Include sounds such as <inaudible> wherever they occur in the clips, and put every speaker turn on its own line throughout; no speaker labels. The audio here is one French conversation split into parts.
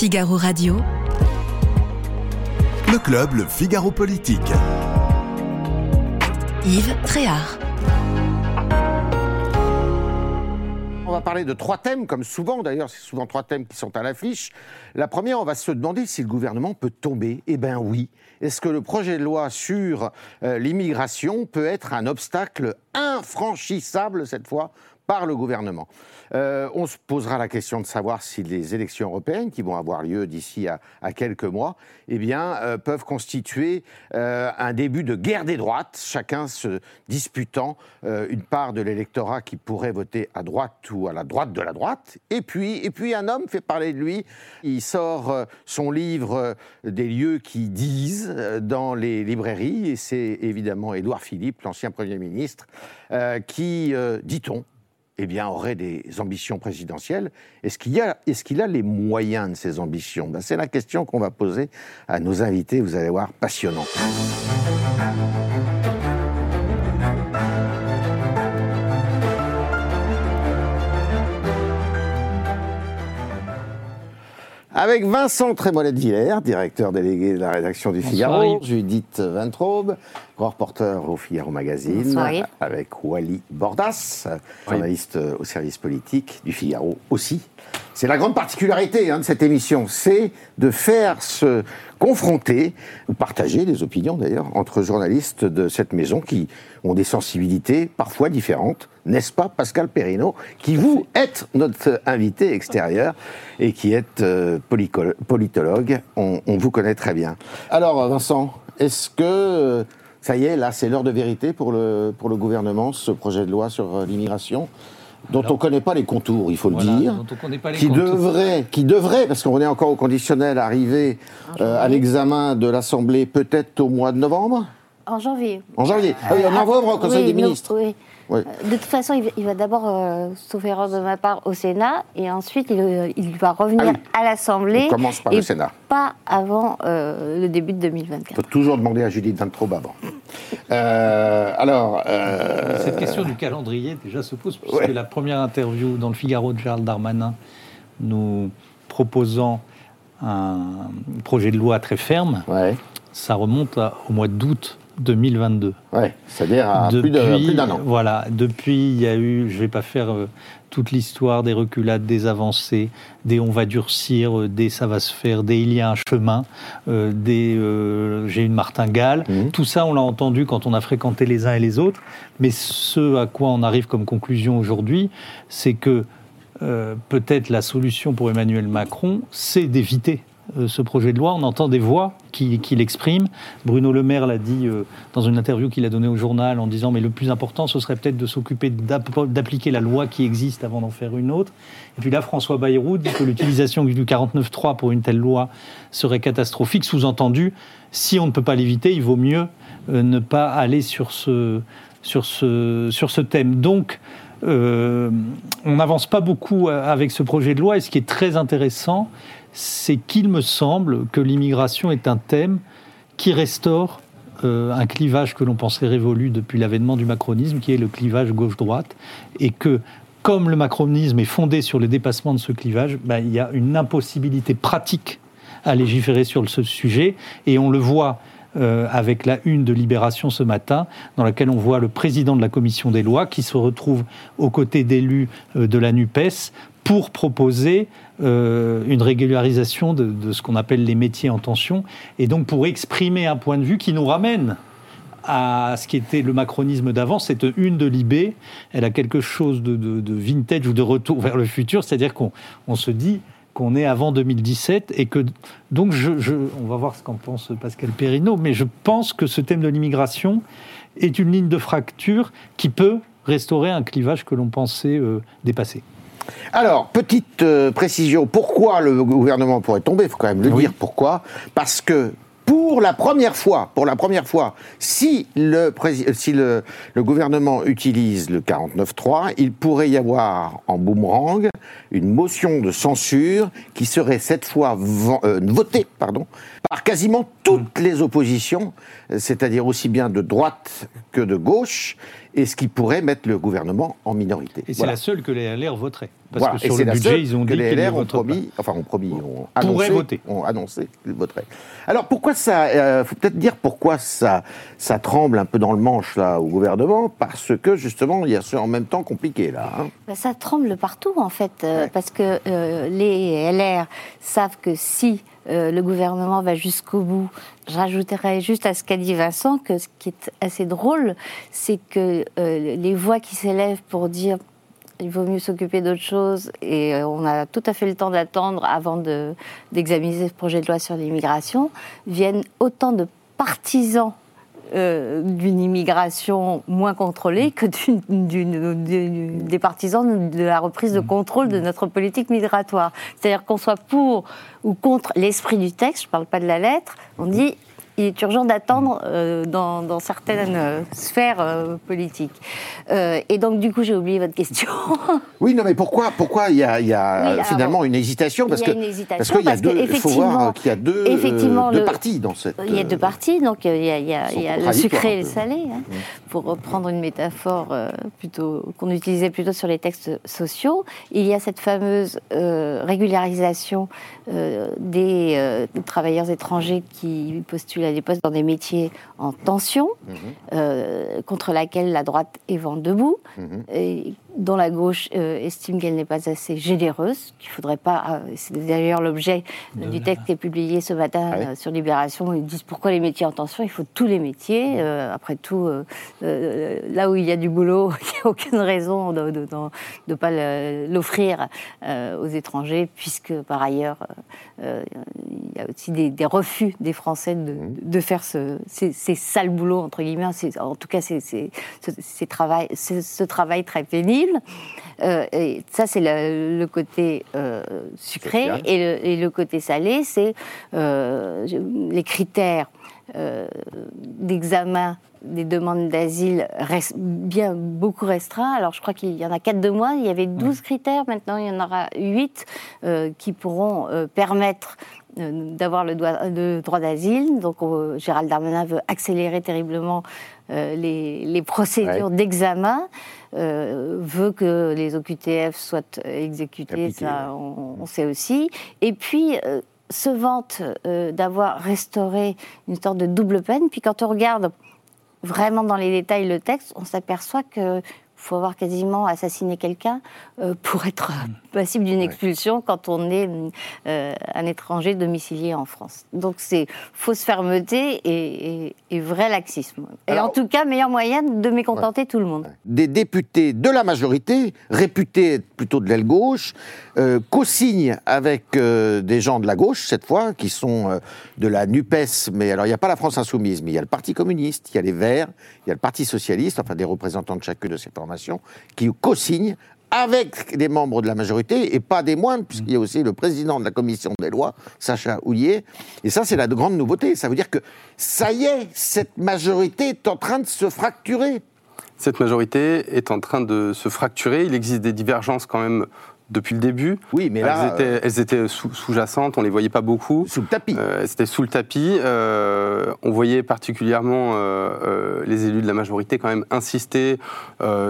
Figaro Radio.
Le club, le Figaro Politique.
Yves Tréhard.
On va parler de trois thèmes, comme souvent d'ailleurs, c'est souvent trois thèmes qui sont à l'affiche. La première, on va se demander si le gouvernement peut tomber. Eh bien oui. Est-ce que le projet de loi sur euh, l'immigration peut être un obstacle infranchissable cette fois par le gouvernement. Euh, on se posera la question de savoir si les élections européennes, qui vont avoir lieu d'ici à, quelques mois, eh bien, euh, peuvent constituer euh, un début de guerre des droites, chacun se disputant une part de l'électorat qui pourrait voter à droite ou à la droite de la droite. Et puis, et puis un homme fait parler de lui. Il sort son livre des lieux qui disent dans les librairies, et c'est évidemment Édouard Philippe, l'ancien Premier ministre, qui, dit-on, eh bien, aurait des ambitions présidentielles. Est-ce qu'il a, est a les moyens de ces ambitions? Ben, C'est la question qu'on va poser à nos invités, vous allez voir, passionnant. Avec Vincent Trémolet-Villers, directeur délégué de la rédaction du Figaro, Judith Ventraube, grand reporter au Figaro Magazine, avec Wally Bordas, journaliste au service politique du Figaro aussi. C'est la grande particularité hein, de cette émission, c'est de faire se confronter, partager des opinions d'ailleurs, entre journalistes de cette maison qui ont des sensibilités parfois différentes, n'est-ce pas Pascal Perrineau, qui vous êtes notre invité extérieur et qui êtes euh, politologue, on, vous connaît très bien. Alors Vincent, est-ce que euh, ça y est, là c'est l'heure de vérité pour le, pour le gouvernement, ce projet de loi sur euh, l'immigration? Dont on ne connaît pas les contours, il faut le dire, qui devrait, qui devrait, parce qu'on est encore au conditionnel, arriver euh, à l'examen de l'Assemblée peut-être au mois de novembre?
En janvier.
En janvier. Ah oui, en novembre, au Conseil des ministres.
Oui. Euh, de toute façon, il va d'abord, euh, sauf erreur de ma part, au Sénat, et ensuite il, il va revenir ah à l'Assemblée.
On commence par le Sénat.
Pas avant le début de 2024. Il
faut toujours demander à Judith Vintraube avant. Euh, alors.
Euh, Cette question du calendrier déjà se pose, puisque la première interview dans le Figaro de Charles Darmanin, nous proposant un projet de loi très ferme, ça remonte au mois d'août 2022.
Ouais, c'est-à-dire à plus d'un an.
Voilà, depuis, il y a eu, je ne vais pas faire euh, toute l'histoire des reculades, des avancées, des on va durcir, euh, des ça va se faire, des il y a un chemin, euh, des j'ai une martingale. Mmh. Tout ça, on l'a entendu quand on a fréquenté les uns et les autres. Mais ce à quoi on arrive comme conclusion aujourd'hui, c'est que peut-être la solution pour Emmanuel Macron, c'est d'éviter euh, ce projet de loi. On entend des voix qui, l'expriment. Bruno Le Maire l'a dit euh, dans une interview qu'il a donnée au journal en disant mais le plus important, ce serait peut-être de s'occuper d'appliquer la loi qui existe avant d'en faire une autre. Et puis là, François Bayrou dit que l'utilisation du 49.3 pour une telle loi serait catastrophique. Sous-entendu, si on ne peut pas l'éviter, il vaut mieux euh, ne pas aller sur ce thème. Donc, on n'avance pas beaucoup avec ce projet de loi. Et ce qui est très intéressant, c'est qu'il me semble que l'immigration est un thème qui restaure euh, un clivage que l'on pensait révolu depuis l'avènement du macronisme, qui est le clivage gauche-droite, et que comme le macronisme est fondé sur le dépassement de ce clivage, ben, il y a une impossibilité pratique à légiférer sur ce sujet, et on le voit euh, avec la une de Libération ce matin, dans laquelle on voit le président de la commission des lois qui se retrouve aux côtés d'élus euh, de la NUPES pour proposer euh, une régularisation de, ce qu'on appelle les métiers en tension, et donc pour exprimer un point de vue qui nous ramène à ce qui était le macronisme d'avant, cette une de Libé, elle a quelque chose de, vintage ou de retour vers le futur, c'est-à-dire qu'on se dit qu'on est avant 2017 et que donc on va voir ce qu'en pense Pascal Perrineau, mais je pense que ce thème de l'immigration est une ligne de fracture qui peut restaurer un clivage que l'on pensait euh, dépasser.
Alors, petite euh, précision, pourquoi le gouvernement pourrait tomber Il faut quand même le dire pourquoi? Parce que pour la première fois, pour la première fois, si le, si le, le gouvernement utilise le 49.3, il pourrait y avoir en boomerang une motion de censure qui serait cette fois euh, votée pardon, par quasiment toutes les oppositions, c'est-à-dire aussi bien de droite que de gauche, et ce qui pourrait mettre le gouvernement en minorité.
Et c'est la seule que les LR voteraient.
Parce que sur le budget, ils ont dit que les LR ont promis, enfin ont promis, ont annoncé, voter. ont annoncé qu'ils voteraient. Alors pourquoi ça Il euh, faut peut-être dire pourquoi ça, ça tremble un peu dans le manche là au gouvernement, parce que justement il y a ce en même temps compliqué là. Hein.
Bah, ça tremble partout en fait, euh, parce que euh, les LR savent que si le gouvernement va jusqu'au bout. Je rajouterais juste à ce qu'a dit Vincent que ce qui est assez drôle, c'est que les voix qui s'élèvent pour dire il vaut mieux s'occuper d'autre chose et euh, on a tout à fait le temps d'attendre avant d'examiner ce projet de loi sur l'immigration, viennent autant de partisans euh, d'une immigration moins contrôlée que des partisans de la reprise de contrôle de notre politique migratoire. C'est-à-dire qu'on soit pour ou contre l'esprit du texte, je ne parle pas de la lettre, on dit il est urgent d'attendre euh, dans, certaines euh, sphères euh, politiques. et donc, du coup, j'ai oublié votre question. <laughs>
oui, non, mais pourquoi, pourquoi il y a, finalement une hésitation?
Parce parce qu'il y a
deux, faut voir qu'il y a deux, deux parties dans cette.
Il y a deux parties, donc il y a, le sucré et le salé, hein, pour reprendre une métaphore plutôt qu'on utilisait plutôt sur les textes sociaux. Il y a cette fameuse régularisation des travailleurs étrangers qui postulent des postes dans des métiers en tension, mhm. euh, contre laquelle la droite est vent debout, mhm. et dont la gauche euh, estime qu'elle n'est pas assez généreuse, qu'il faudrait pas. Euh, c'est d'ailleurs l'objet du texte qui est publié ce matin ah sur Libération. Ils disent pourquoi les métiers en tension Il faut tous les métiers. Mhm. après tout, là où il y a du boulot, <laughs> il n'y a aucune raison de ne pas l'offrir aux étrangers, puisque par ailleurs, il y a aussi des, des refus des Français de, de faire ce, ces, sales boulots, entre guillemets, en tout cas c'est ce, travail, ce travail très pénible. Euh, et ça, c'est le, côté euh, sucré. Et le, côté salé, c'est euh, les critères d'examen des demandes d'asile restent bien beaucoup restreints. Alors, je crois qu'il y en a quatre de moins. Il y avait 12 critères. Maintenant, il y en aura 8 qui pourront permettre euh, d'avoir le, droit d'asile. Donc Gérald Darmanin veut accélérer terriblement euh, les, procédures d'examen, euh, veut que les OQTF soient exécutés, ça on, sait aussi. Et puis se vante d'avoir restauré une sorte de double peine. Puis quand on regarde vraiment dans les détails le texte, on s'aperçoit que faut avoir quasiment assassiné quelqu'un euh, pour être mm. passible d'une expulsion quand on est euh, un étranger domicilié en France. Donc c'est fausse fermeté et, vrai laxisme. Et en tout cas, meilleur moyen de mécontenter tout le monde.
Des députés de la majorité, réputés plutôt de l'aile gauche, euh, co-signent avec des gens de la gauche, cette fois, qui sont de la NUPES, mais alors il n'y a pas la France Insoumise, mais il y a le Parti communiste, il y a les Verts, il y a le Parti socialiste, enfin des représentants de chacune de ces qui co-signent avec des membres de la majorité, et pas des moindres, puisqu'il y a aussi le président de la commission des lois, Sacha Houlier. Et ça, c'est la grande nouveauté. Ça veut dire que, ça y est, cette majorité est en train de se fracturer.
Cette majorité est en train de se fracturer. Il existe des divergences quand même depuis le début.
Oui, mais là.
Elles étaient, sous-jacentes, on ne les voyait pas beaucoup.
Sous le tapis.
Euh, C'était sous le tapis. Euh, on voyait particulièrement euh, euh, les élus de la majorité quand même insister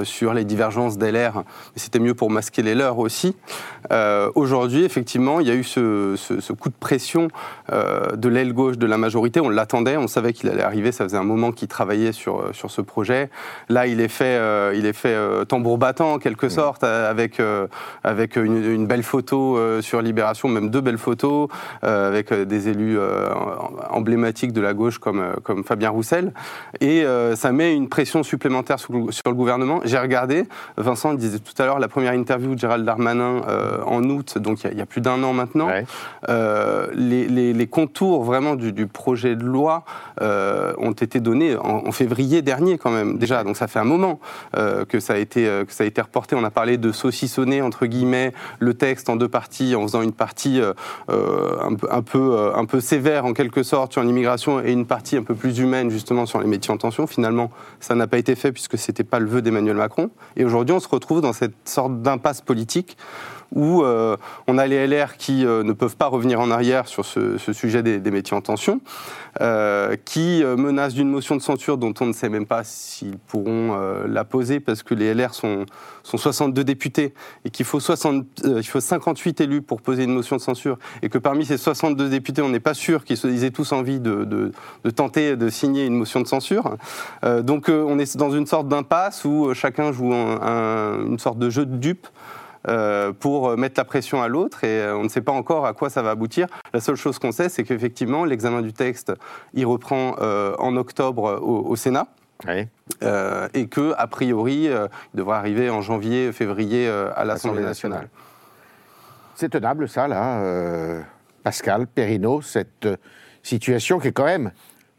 sur les divergences d'LR, mais c'était mieux pour masquer les leurs aussi. Aujourd'hui, effectivement, il y a eu ce, ce, coup de pression de l'aile gauche de la majorité. On l'attendait, on savait qu'il allait arriver, ça faisait un moment qu'il travaillait sur, sur ce projet. Là, il est fait, il est fait tambour battant en quelque sorte, avec, avec une, belle photo euh, sur Libération, même deux belles photos, euh, avec euh, des élus emblématiques de la gauche comme, comme Fabien Roussel. Et ça met une pression supplémentaire sur, le gouvernement. J'ai regardé, Vincent disait tout à l'heure, la première interview de Gérald Darmanin en août, donc il y, a plus d'un an maintenant. Les, contours vraiment du, projet de loi ont été donnés en, février dernier quand même déjà, donc ça fait un moment que, ça a été, que ça a été reporté. On a parlé de saucissonner entre guillemets le texte en deux parties, en faisant une partie un, peu, un, peu, un peu sévère en quelque sorte sur l'immigration et une partie un peu plus humaine justement sur les métiers en tension. Finalement, ça n'a pas été fait puisque ce n'était pas le vœu d'Emmanuel Macron. Et aujourd'hui, on se retrouve dans cette sorte d'impasse politique où euh, on a les LR qui euh, ne peuvent pas revenir en arrière sur ce, sujet des, métiers en tension, euh, qui menacent d'une motion de censure dont on ne sait même pas s'ils pourront la poser parce que les LR sont, sont 62 députés et qu'il faut, 60, il faut 58 élus pour poser une motion de censure et que parmi ces 62 députés, on n'est pas sûr qu'ils aient tous envie de, de, tenter de signer une motion de censure. donc on est dans une sorte d'impasse où chacun joue une sorte de jeu de dupe. Euh, pour mettre la pression à l'autre et euh, on ne sait pas encore à quoi ça va aboutir. La seule chose qu'on sait, c'est qu'effectivement, l'examen du texte, il reprend euh, en octobre au, Sénat. et que, a priori, il devrait arriver en janvier, février à l'Assemblée nationale.
C'est tenable, ça, là, Pascal Perrineau, cette situation qui est quand même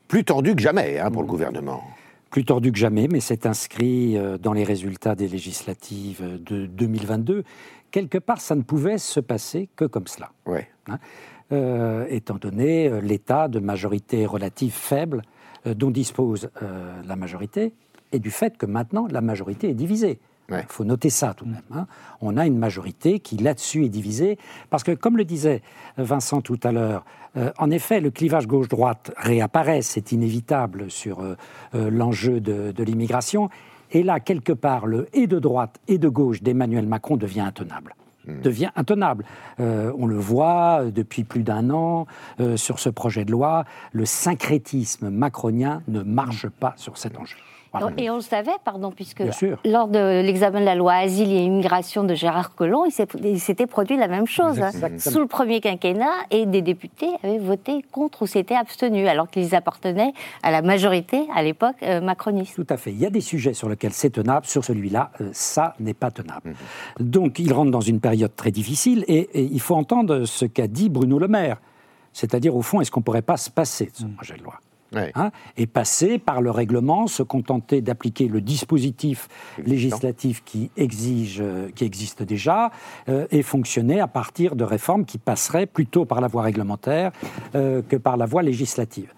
plus tendue que jamais hein, pour le gouvernement
plus tordu que jamais, mais c'est inscrit euh, dans les résultats des législatives de 2022. Quelque part, ça ne pouvait se passer que comme cela.
Ouais. Hein,
euh, étant donné euh, l'état de majorité relative faible dont dispose la majorité, et du fait que maintenant la majorité est divisée. Il faut noter ça tout de même. Hein. On a une majorité qui là-dessus est divisée, parce que comme le disait Vincent tout à l'heure, euh, en effet, le clivage gauche-droite réapparaît, c'est inévitable sur euh, euh, l'enjeu de, l'immigration, et là, quelque part, le et de droite et de gauche d'Emmanuel Macron devient intenable hmm. devient intenable. on le voit depuis plus d'un an sur ce projet de loi, le syncrétisme macronien ne marche pas sur cet enjeu.
Et on le savait, pardon, puisque lors de l'examen de la loi Asile et Immigration de Gérard Collomb, il s'était produit la même chose. Sous le premier quinquennat, et des députés avaient voté contre ou s'étaient abstenus, alors qu'ils appartenaient à la majorité, à l'époque, euh, macroniste.
Tout à fait. Il y a des sujets sur lesquels c'est tenable, sur celui-là, euh, ça n'est pas tenable. Mhm. Donc il rentre dans une période très difficile, et, il faut entendre ce qu'a dit Bruno Le Maire. C'est-à-dire, au fond, est-ce qu'on ne pourrait pas se passer de ce mhm. projet de loi? Hein, et passer par le règlement, se contenter d'appliquer le dispositif législatif qui, exige, euh, qui existe déjà euh, et fonctionner à partir de réformes qui passeraient plutôt par la voie réglementaire euh, que par la voie législative.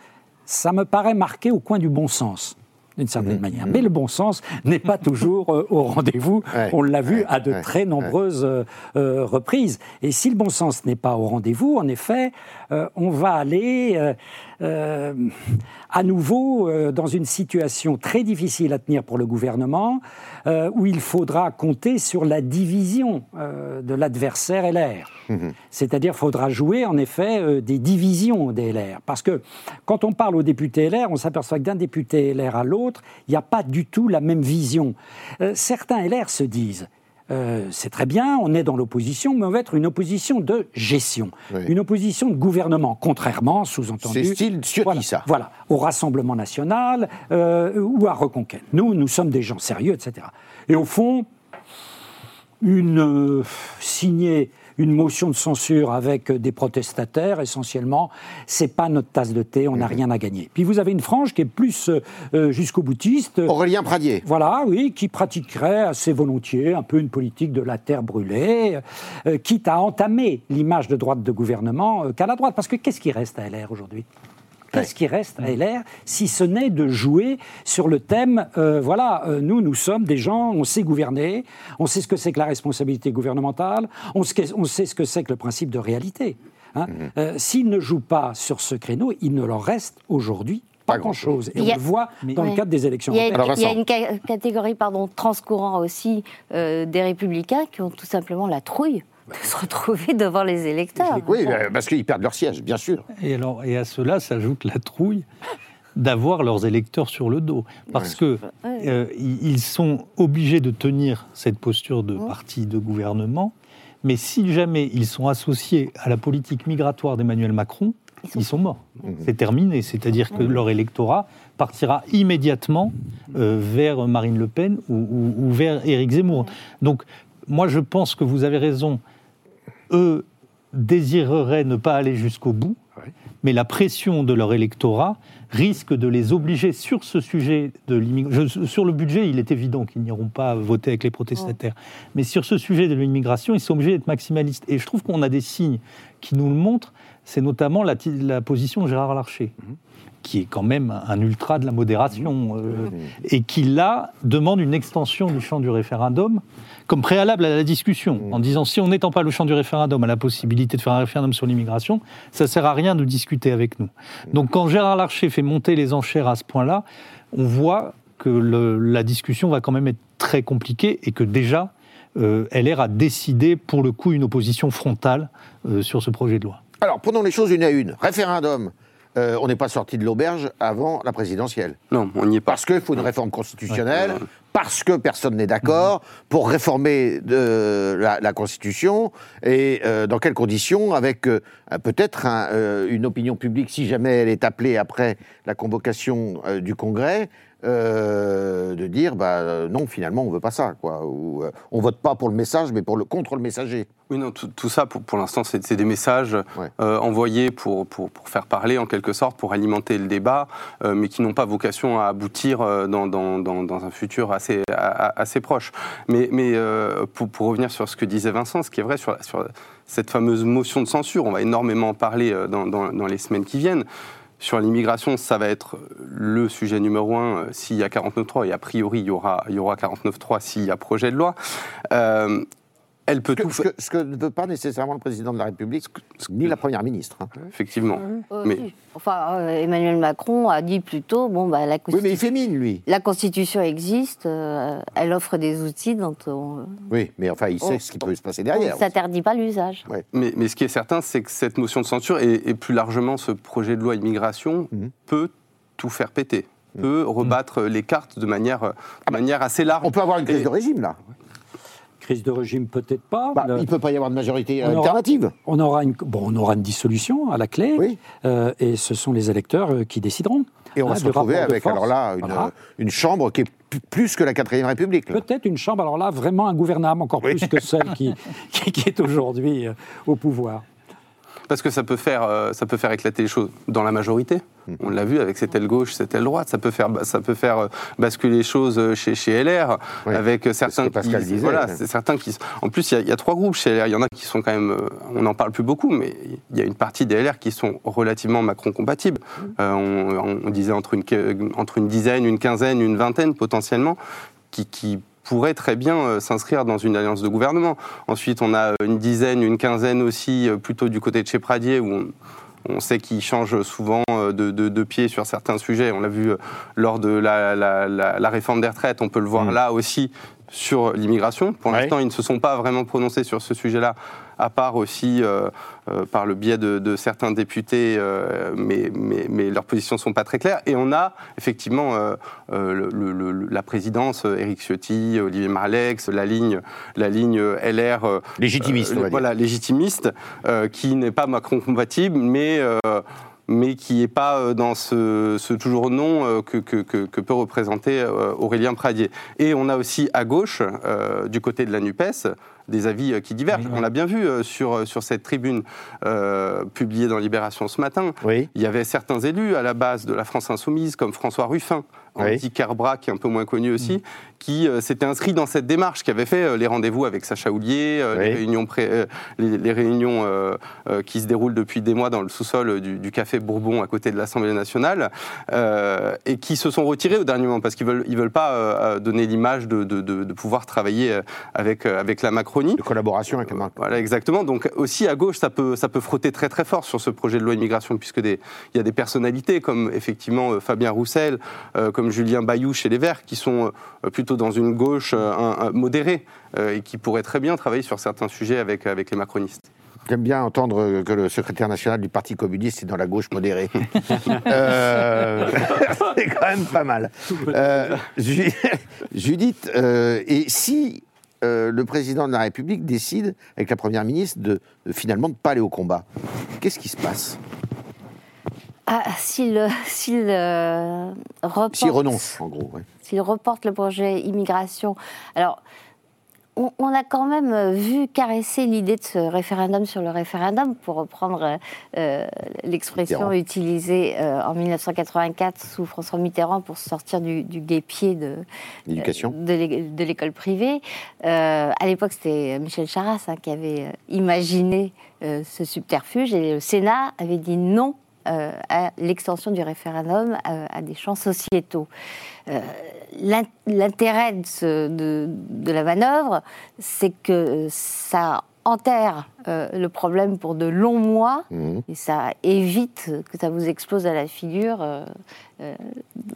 Ça me paraît marqué au coin du bon sens d'une certaine mmh. manière. Mmh. Mais le bon sens n'est pas <laughs> toujours au rendez-vous. On l'a vu à de très nombreuses reprises. Et si le bon sens n'est pas au rendez-vous, en effet, on va aller euh, à nouveau euh, dans une situation très difficile à tenir pour le gouvernement, euh, où il faudra compter sur la division de l'adversaire LR. Mmh. C'est-à-dire, faudra jouer en effet des divisions des LR. Parce que quand on parle aux députés LR, on s'aperçoit que d'un député LR à l'autre, il n'y a pas du tout la même vision. certains LR se disent euh, c'est très bien, on est dans l'opposition, mais on va être une opposition de gestion, une opposition de gouvernement, contrairement, sous-entendu...
C'est style
voilà,
ça.
Voilà, au Rassemblement national euh, ou à Reconquête. Nous, nous sommes des gens sérieux, etc. Et au fond, une euh, signée une motion de censure avec des protestataires, essentiellement, c'est pas notre tasse de thé, on n'a mhm. rien à gagner. Puis vous avez une frange qui est plus euh, jusqu'au boutiste.
Aurélien Pradier.
Voilà, oui, qui pratiquerait assez volontiers un peu une politique de la terre brûlée, euh, quitte à entamer l'image de droite de gouvernement euh, qu'à la droite. Parce que qu'est-ce qui reste à LR aujourd'hui? Qu'est-ce qui reste à LR si ce n'est de jouer sur le thème euh, voilà, euh, nous, nous sommes des gens, on sait gouverner, on sait ce que c'est que la responsabilité gouvernementale, on sait, ce que c'est que le principe de réalité. Hein. Mhm. Euh, s'ils ne jouent pas sur ce créneau, il ne leur reste aujourd'hui pas, grand-chose. Et on le voit dans le cadre des élections.
Il y a, une catégorie pardon, transcourant aussi des républicains qui ont tout simplement la trouille de se retrouver devant les électeurs.
Oui, euh, parce qu'ils perdent leur siège, bien sûr.
Et, alors, et à cela s'ajoute la trouille d'avoir leurs électeurs sur le dos. Parce qu'ils euh, ils sont obligés de tenir cette posture de parti de gouvernement, mais si jamais ils sont associés à la politique migratoire d'Emmanuel Macron, ils sont, morts. Mhm. C'est terminé. C'est-à-dire que leur électorat partira immédiatement euh, vers Marine Le Pen ou, ou vers Éric Zemmour. Donc, moi, je pense que vous avez raison eux désireraient ne pas aller jusqu'au bout, mais la pression de leur électorat risque de les obliger sur ce sujet de l'immigration. Sur le budget, il est évident qu'ils n'iront pas voter avec les protestataires. Mais sur ce sujet de l'immigration, ils sont obligés d'être maximalistes. Et je trouve qu'on a des signes qui nous le montrent. C'est notamment la, la, position de Gérard Larcher. Mhm qui est quand même un ultra de la modération, euh, et qui là demande une extension du champ du référendum comme préalable à la discussion, en disant si on n'étend pas le champ du référendum à la possibilité de faire un référendum sur l'immigration, ça sert à rien de discuter avec nous. Donc quand Gérard Larcher fait monter les enchères à ce point-là, on voit que la discussion va quand même être très compliquée et que déjà euh, LR a décidé pour le coup une opposition frontale euh, sur ce projet de loi.
Alors prenons les choses une à une. Référendum, euh, on n'est pas sorti de l'auberge avant la présidentielle.
Non, on n'y est pas.
Parce qu'il faut une réforme constitutionnelle, parce que personne n'est d'accord, pour réformer de la, Constitution, et euh, dans quelles conditions Avec euh, peut-être une opinion publique, si jamais elle est appelée après la convocation du Congrès, euh, de dire bah, euh, non, finalement, on veut pas ça. Quoi. Ou, euh, on vote pas pour le message, mais pour le, contre le messager.
Oui, non, tout, ça, pour, pour l'instant, c'est des messages envoyés pour, pour, pour, faire parler, en quelque sorte, pour alimenter le débat, mais qui n'ont pas vocation à aboutir dans, dans, dans, un futur assez, assez proche. Mais, mais pour, pour, revenir sur ce que disait Vincent, ce qui est vrai sur, sur cette fameuse motion de censure, on va énormément en parler dans, dans les semaines qui viennent. Sur l'immigration, ça va être le sujet numéro un euh, s'il y a 49.3, et a priori, il y aura, y aura 49.3 s'il y a projet de loi.
Euh, elle peut ce, que, ce, que, ne veut pas nécessairement le président de la République, ni la première ministre. Hein.
Effectivement.
Euh, mais... Enfin, euh, Emmanuel Macron a dit plutôt bon, bah, la
Constitution. Oui, mais il fait mine, lui.
La Constitution existe, euh, elle offre des outils dont
on. Oui, mais enfin, il sait ce qui peut se passer derrière.
Ça s'interdit pas l'usage.
Mais, mais, ce qui est certain, c'est que cette motion de censure, et, plus largement ce projet de loi immigration, mhm. peut tout faire péter peut mhm. rebattre les cartes de manière, de ah bah, manière assez large.
On peut avoir une crise de régime, là.
Crise de régime, peut-être pas.
Bah, il ne peut pas y avoir de majorité alternative.
on, aura une, bon, on aura une dissolution à la clé, euh, et ce sont les électeurs euh, qui décideront.
Et on va hein, se retrouver avec, alors là, une, chambre qui est plus que la 4ème République.
Peut-être une chambre, alors là, vraiment ingouvernable, encore plus que celle <laughs> qui, qui, est aujourd'hui euh, au pouvoir.
Parce que ça peut faire, euh, ça peut faire éclater les choses dans la majorité. Hmm. On l'a vu avec cette aile gauche, cette aile droite. Ça peut faire, ça peut faire euh, basculer les choses euh, chez, chez LR, avec certains qui, disait, voilà, c'est certains qui. En plus, il y, a trois groupes chez LR. Il y en a qui sont quand même, on n'en parle plus beaucoup, mais il y a une partie des LR qui sont relativement Macron compatibles. Hmm. on, disait entre une, entre une dizaine, une quinzaine, une vingtaine potentiellement, qui, qui pourrait très bien euh, s'inscrire dans une alliance de gouvernement. Ensuite, on a une dizaine, une quinzaine aussi, euh, plutôt du côté de chez Pradier, où on, sait qu'il change souvent euh, de, de, pied sur certains sujets. On l'a vu lors de la, réforme des retraites, on peut le voir mm. là aussi sur l'immigration. Pour l'instant, ils ne se sont pas vraiment prononcés sur ce sujet-là, à part aussi euh, euh, par le biais de, certains députés, euh, mais, mais, mais, leurs positions ne sont pas très claires. Et on a effectivement la présidence, Éric Ciotti, Olivier Marlex, la ligne, la ligne LR...
légitimiste,
Voilà, légitimiste, qui n'est pas Macron-compatible, mais mais qui n'est pas dans ce, toujours non euh, que, peut représenter Aurélien Pradier. Et on a aussi à gauche, du côté de la NUPES, des avis qui divergent. On l'a bien vu sur, sur cette tribune publiée dans Libération ce matin. Il y avait certains élus à la base de la France Insoumise, comme François Ruffin, Andy Kerbra, qui est un peu moins connu aussi, mm. qui euh, s'était inscrit dans cette démarche, qui avait fait euh, les rendez-vous avec Sacha Houlier, euh, les réunions, les, réunions qui se déroulent depuis des mois dans le sous-sol du, Café Bourbon à côté de l'Assemblée nationale, et qui se sont retirés au dernier moment parce qu'ils veulent, ils veulent pas donner l'image de, de, pouvoir travailler avec, avec la Macronie.
De collaboration avec la Macronie.
Voilà, exactement. Donc aussi à gauche, ça peut, ça peut frotter très très fort sur ce projet de loi immigration, puisque il y a des personnalités comme effectivement Fabien Roussel, comme comme Julien Bayou chez les Verts, qui sont euh, plutôt dans une gauche euh, modérée euh, et qui pourraient très bien travailler sur certains sujets avec, avec les macronistes.
J'aime bien entendre que le secrétaire national du Parti communiste est dans la gauche modérée. <laughs> <laughs> c'est quand même pas mal. <laughs> Judith, et si le président de la République décide, avec la première ministre, de, de finalement ne pas aller au combat, qu'est-ce qui se passe?
Ah, s'il euh, reporte.
S'il renonce, en gros.
S'il reporte le projet immigration. Alors, on, a quand même euh, vu caresser l'idée de ce référendum sur le référendum, pour reprendre euh, euh, l'expression utilisée en 1984 sous François Mitterrand pour sortir du, guépier de de l'école privée. à l'époque, c'était Michel Charras hein, qui avait imaginé ce subterfuge et le Sénat avait dit non à l'extension du référendum à, des champs sociétaux. L'intérêt de, de, la manœuvre, c'est que ça enterre euh, le problème pour de longs mois mmh. et ça évite que ça vous explose à la figure euh, euh,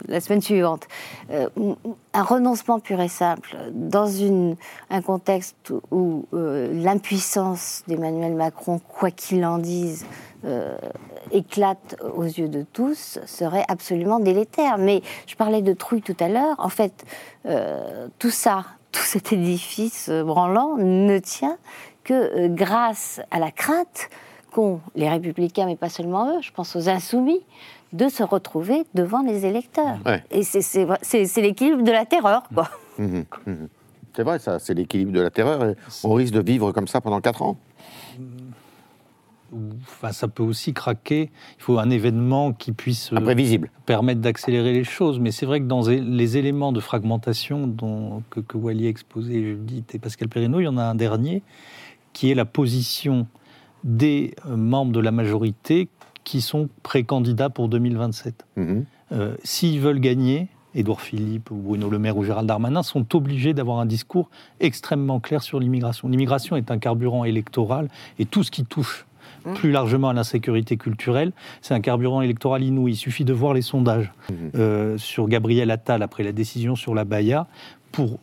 la semaine suivante. un renoncement pur et simple dans une, un contexte où l'impuissance d'Emmanuel Macron, quoi qu'il en dise, éclate aux yeux de tous serait absolument délétère. Mais je parlais de trouille tout à l'heure. En fait, tout ça, <laughs> tout cet édifice branlant ne tient que euh, grâce à la crainte qu'ont les républicains, mais pas seulement eux, je pense aux insoumis, de se retrouver devant les électeurs. Et c'est l'équilibre de la terreur, quoi. Mmh, mmh,
mmh. C'est vrai, ça, c'est l'équilibre de la terreur. on risque de vivre comme ça pendant 4 ans.
Enfin, ça peut aussi craquer. Il faut un événement qui puisse
euh,
permettre d'accélérer les choses. Mais c'est vrai que dans les éléments de fragmentation dont, que, que Wally a exposé, Judith et Pascal Perrineau, il y en a un dernier qui est la position des euh, membres de la majorité qui sont pré-candidats pour 2027. Mhm. Euh, s'ils veulent gagner, Édouard Philippe ou Bruno Le Maire ou Gérald Darmanin sont obligés d'avoir un discours extrêmement clair sur l'immigration. L'immigration est un carburant électoral et tout ce qui touche mhm. plus largement à l'insécurité culturelle, c'est un carburant électoral inouï. Il suffit de voir les sondages mhm. euh, sur Gabriel Attal après la décision sur la Baïa pour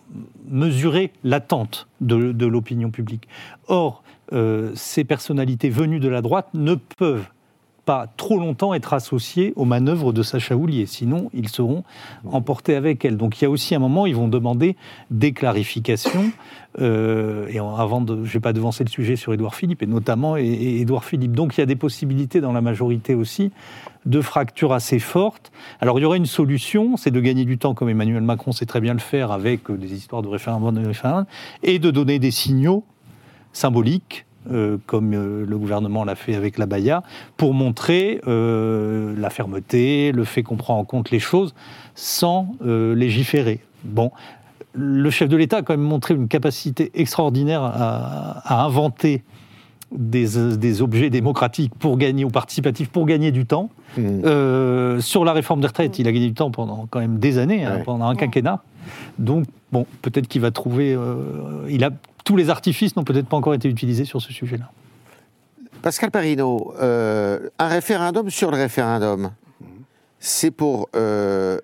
mesurer l'attente de, l'opinion publique. Or, euh, ces personnalités venues de la droite ne peuvent pas trop longtemps être associées aux manœuvres de Sacha Houlier, sinon ils seront emportés avec elle. Donc il y a aussi un moment, ils vont demander des clarifications. Euh, et avant de, je vais pas devancer le sujet sur Édouard Philippe, et notamment Édouard Philippe. Donc il y a des possibilités dans la majorité aussi de fractures assez fortes. Alors il y aurait une solution, c'est de gagner du temps comme Emmanuel Macron sait très bien le faire avec des histoires de de référendum et de donner des signaux symboliques euh, comme euh, le gouvernement l'a fait avec la Baïa, pour montrer la fermeté, le fait qu'on prend en compte les choses sans légiférer. Bon, le chef de l'État a quand même montré une capacité extraordinaire à inventer des, objets démocratiques pour gagner, ou participatifs pour gagner du temps. Mmh. Euh, sur la réforme des retraites, il a gagné du temps pendant quand même des années, hein, pendant un quinquennat. Donc, bon, peut-être qu'il va trouver. Euh, il a, tous les artifices n'ont peut-être pas encore été utilisés sur ce sujet-là.
Pascal Perino, euh, un référendum sur le référendum, c'est pour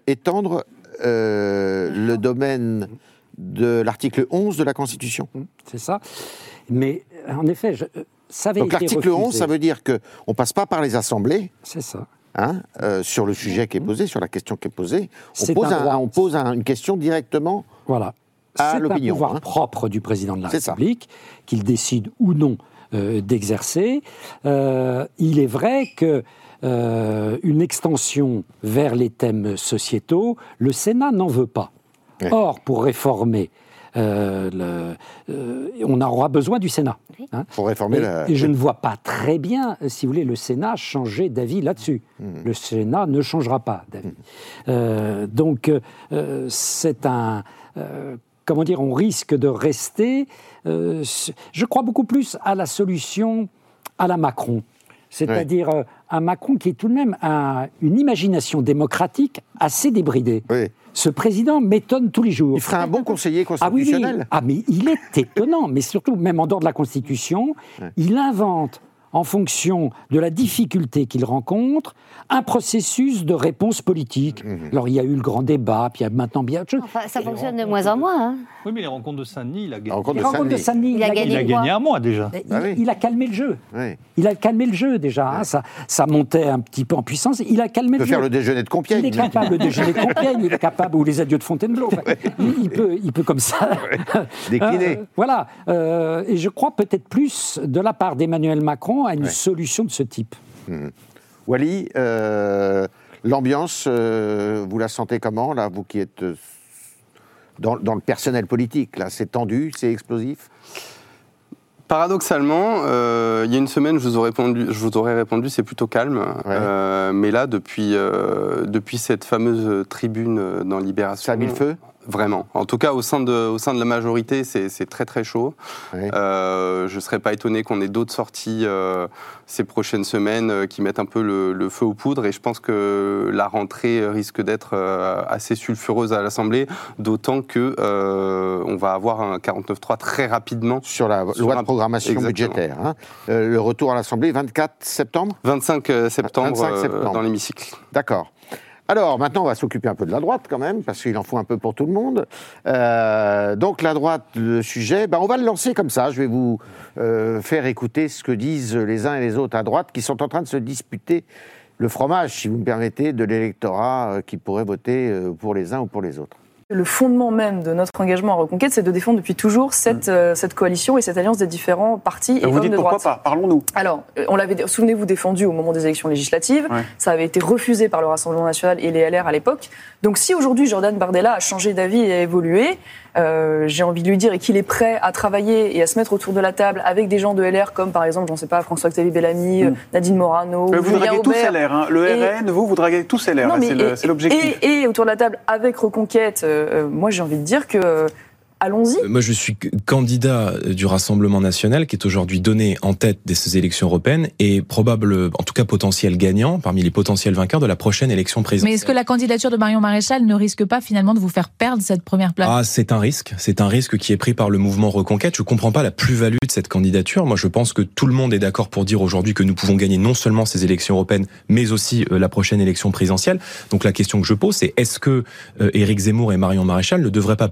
étendre le domaine de l'article 11 de la Constitution.
C'est ça. Mais en effet, je, ça
Donc l'article 11, ça veut dire qu'on ne passe pas par les assemblées.
C'est ça.
Hein, euh, sur le sujet qui est posé, sur la question qui est posée. On pose, on pose une question directement
voilà. À l'opinion. C'est un pouvoir hein. propre du président de la République, qu'il décide ou non euh, d'exercer. Euh, il est vrai que une extension vers les thèmes sociétaux, le Sénat n'en veut pas. Or, pour réformer euh, le, euh, on aura besoin du Sénat.
Hein. Pour réformer
et,
la...
et je ne vois pas très bien, si vous voulez, le Sénat changer d'avis là-dessus. Hmm. Le Sénat ne changera pas d'avis. Euh, donc, c'est un comment dire, on risque de rester. je crois beaucoup plus à la solution à la Macron. C'est-à-dire un Macron qui est tout de même une imagination démocratique assez débridée. Oui ce président m'étonne tous les jours.
Il ferait un bon conseiller constitutionnel.
Ah, oui, ah mais il est étonnant, mais surtout, même en dehors de la Constitution, il invente en fonction de la difficulté qu'il rencontre, un processus de réponse politique. Mhm. Alors il y a eu le grand débat, puis il y a maintenant bien autre chose.
Enfin, ça fonctionne de moins en moins. Hein.
Oui, mais les rencontres de Saint-Denis, il a gagné.
Les rencontres de Saint-Denis,
il, a gagné, un mois déjà.
Il, ah il, a calmé le jeu. Il a calmé le jeu déjà. Hein. Ça, ça, montait un petit peu en puissance. Il a calmé
le
jeu.
Il peut faire le déjeuner de Compiègne.
Il est capable de déjeuner de Compiègne. Il est capable ou les adieux de Fontainebleau. il, peut, il peut comme ça.
Décliner.
Euh, voilà. Euh, et je crois peut-être plus de la part d'Emmanuel Macron à une solution de ce type.
Mmh. Wally, euh, l'ambiance, vous la sentez comment, là, vous qui êtes dans, dans le personnel politique Là, c'est tendu, c'est explosif?
Paradoxalement, euh, il y a une semaine, je vous aurais répondu, je vous aurais répondu c'est plutôt calme. Euh, mais là, depuis, euh, depuis cette fameuse tribune dans Libération.
Ça a mis le feu?
Vraiment. En tout cas, au sein de, au sein de la majorité, c'est très très chaud. Euh, je ne serais pas étonné qu'on ait d'autres sorties euh, ces prochaines semaines euh, qui mettent un peu le, feu aux poudres. Et je pense que la rentrée risque d'être assez sulfureuse à l'Assemblée, d'autant que on va avoir un 49.3 très rapidement.
Sur la loi de programmation budgétaire. Hein. le retour à l'Assemblée, 24 septembre?
25 septembre, 25 septembre. dans l'hémicycle.
D'accord. Alors, maintenant, on va s'occuper un peu de la droite quand même, parce qu'il en faut un peu pour tout le monde. Euh, donc, la droite, le sujet, ben, on va le lancer comme ça. Je vais vous euh, faire écouter ce que disent les uns et les autres à droite, qui sont en train de se disputer le fromage, si vous me permettez, de l'électorat euh, qui pourrait voter pour les uns ou pour les autres.
Le fondement même de notre engagement à Reconquête, c'est de défendre depuis toujours cette, mm. euh, cette coalition et cette alliance des différents partis et
Vous
dites
de
pourquoi
pas Parlons-nous.
Alors, euh, on l'avait, souvenez-vous, défendu au moment des élections législatives. Ça avait été refusé par le Rassemblement national et les LR à l'époque. Donc, si aujourd'hui Jordan Bardella a changé d'avis et a évolué, euh, j'ai envie de lui dire et qu'il est prêt à travailler et à se mettre autour de la table avec des gens de LR comme par exemple, j'en sais pas, François-Xavier Bellamy, mm. Nadine Morano,
Mais vous draguez tous LR, hein. le RN, vous, vous draguez tous LR, c'est l'objectif.
Et, autour de la table avec Reconquête, moi j'ai envie de dire que allons-y.
Euh, moi, je suis candidat du Rassemblement national qui est aujourd'hui donné en tête de ces élections européennes et probable, en tout cas potentiel gagnant parmi les potentiels vainqueurs de la prochaine élection présidentielle.
Mais est-ce que la candidature de Marion Maréchal ne risque pas finalement de vous faire perdre cette première place?
Ah, c'est un risque. C'est un risque qui est pris par le mouvement Reconquête. Je ne comprends pas la plus-value de cette candidature. Moi, je pense que tout le monde est d'accord pour dire aujourd'hui que nous pouvons gagner non seulement ces élections européennes, mais aussi euh, la prochaine élection présidentielle. Donc la question que je pose, c'est est-ce que euh, Éric Zemmour et Marion Maréchal ne devraient pas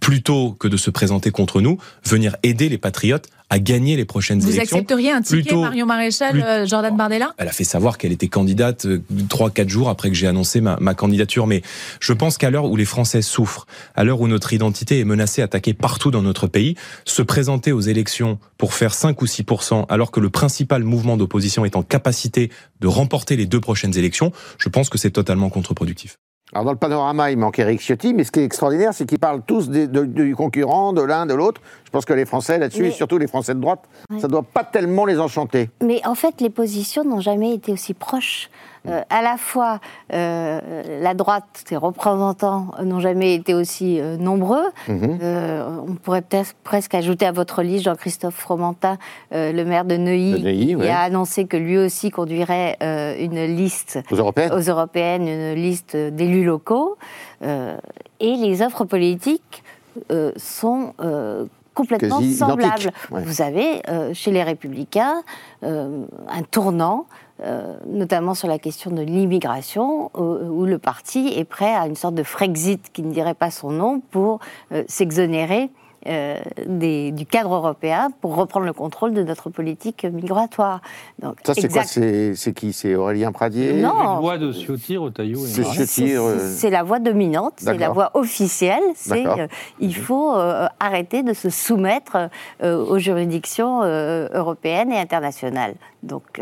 plutôt que de se présenter contre nous, venir aider les patriotes à gagner les prochaines élections.
Vous accepteriez un ticket Marion Maréchal, euh, Jordan Bardella
Elle a fait savoir qu'elle était candidate euh, trois, quatre jours après que j'ai annoncé ma, ma, candidature. Mais je pense qu'à l'heure où les Français souffrent, à l'heure où notre identité est menacée, attaquée partout dans notre pays, se présenter aux élections pour faire 5 ou 6 alors que le principal mouvement d'opposition est en capacité de remporter les deux prochaines élections, je pense que c'est totalement contre-productif.
Alors dans le panorama, il manque Eric Ciotti, mais ce qui est extraordinaire, c'est qu'ils parlent tous du concurrent, de l'un, de l'autre. Je pense que les Français là-dessus, et surtout les Français de droite, ça ne doit pas tellement les enchanter.
Mais en fait, les positions n'ont jamais été aussi proches. Euh, à la fois, euh, la droite, ses représentants n'ont jamais été aussi euh, nombreux. Mhm. on pourrait peut-être presque ajouter à votre liste Jean-Christophe Fromentin, le maire de Neuilly, qui a annoncé que lui aussi conduirait une liste
aux européennes.
aux européennes, une liste d'élus locaux. et les offres politiques sont complètement semblables. Vous avez chez les Républicains un tournant euh, notamment sur la question de l'immigration, où, le parti est prêt à une sorte de Frexit qui ne dirait pas son nom pour euh, s'exonérer euh, du cadre européen pour reprendre le contrôle de notre politique migratoire.
Donc, ça, c'est quoi C'est qui C'est Aurélien Pradier
Non. Une voix de Ciotti, Retailleau
C'est la voix dominante, c'est la voix officielle. C'est il faut arrêter de se soumettre aux juridictions européennes et internationales. Donc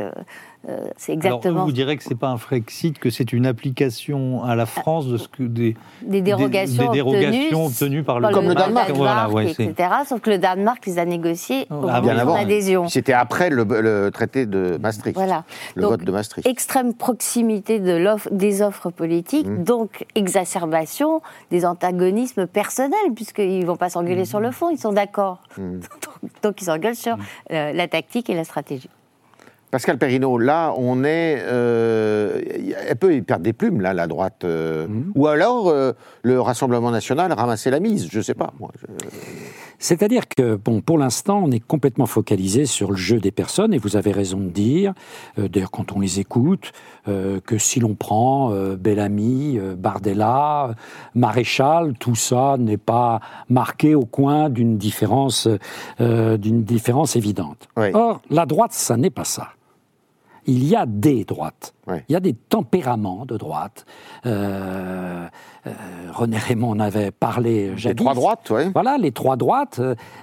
euh, c'est exactement. Alors, vous direz que c'est pas un Frexit, que c'est une application à la France de ce que des,
des dérogations,
des, dérogations obtenues, par le,
comme le Danemark,
voilà, etc. Sauf que le Danemark les a négociées oh, au bien avant adhésion.
C'était après le, traité de Maastricht. Voilà. Le vote de Maastricht.
Extrême proximité de des offres politiques, mmh. donc exacerbation des antagonismes personnels, puisqu'ils ne vont pas s'engueuler mmh. sur le fond, ils sont d'accord. Mmh. <laughs> donc, ils s'engueulent sur euh, la tactique et la stratégie.
Pascal Perrineau, là, on est. Euh, elle peut y perdre des plumes, là, la droite. Euh, mhm. Ou alors, euh, le Rassemblement national ramasser la mise, je ne sais pas.
C'est-à-dire que, bon, pour l'instant, on est complètement focalisé sur le jeu des personnes, et vous avez raison de dire, d'ailleurs, quand on les écoute, que si l'on prend Bellamy, Bardella, Maréchal, tout ça n'est pas marqué au coin d'une différence, d'une différence évidente. Or, la droite, ça n'est pas ça il y a des droites. Il y a des tempéraments de droite. Euh, euh, René Raymond en avait parlé
Les trois droites, oui.
Voilà, les trois droites.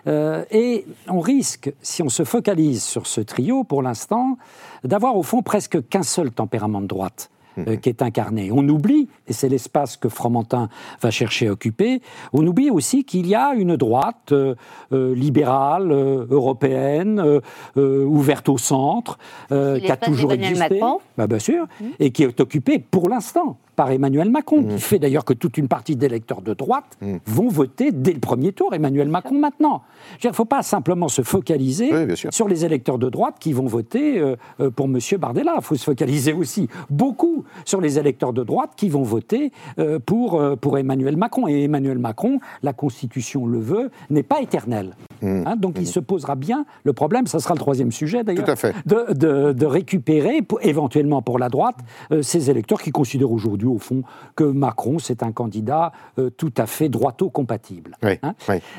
Euh, et on risque, si on se focalise sur ce trio pour l'instant, d'avoir au fond presque qu'un seul tempérament de droite. Mhm. qui est incarné. On oublie et c'est l'espace que Fromentin va chercher à occuper. On oublie aussi qu'il y a une droite euh, euh, libérale, euh, européenne, ouverte au centre, qui a toujours existé, bah, bien sûr, mmh. et qui est occupée pour l'instant par Emmanuel Macron, qui mmh. fait d'ailleurs que toute une partie des électeurs de droite mmh. vont voter dès le premier tour Emmanuel Macron maintenant. Il ne faut pas simplement se focaliser sur les électeurs de droite qui vont voter euh, euh, pour M. Bardella. Il faut se focaliser aussi beaucoup sur les électeurs de droite qui vont voter euh, pour, pour Emmanuel Macron. Et Emmanuel Macron, la Constitution le veut, n'est pas éternel. Mmh. Hein, donc il se posera bien le problème, ça sera le troisième sujet d'ailleurs, de, de, de, récupérer éventuellement pour la droite ces électeurs qui considèrent aujourd'hui au fond, que Macron, c'est un candidat euh, tout à fait droito-compatible. Hein.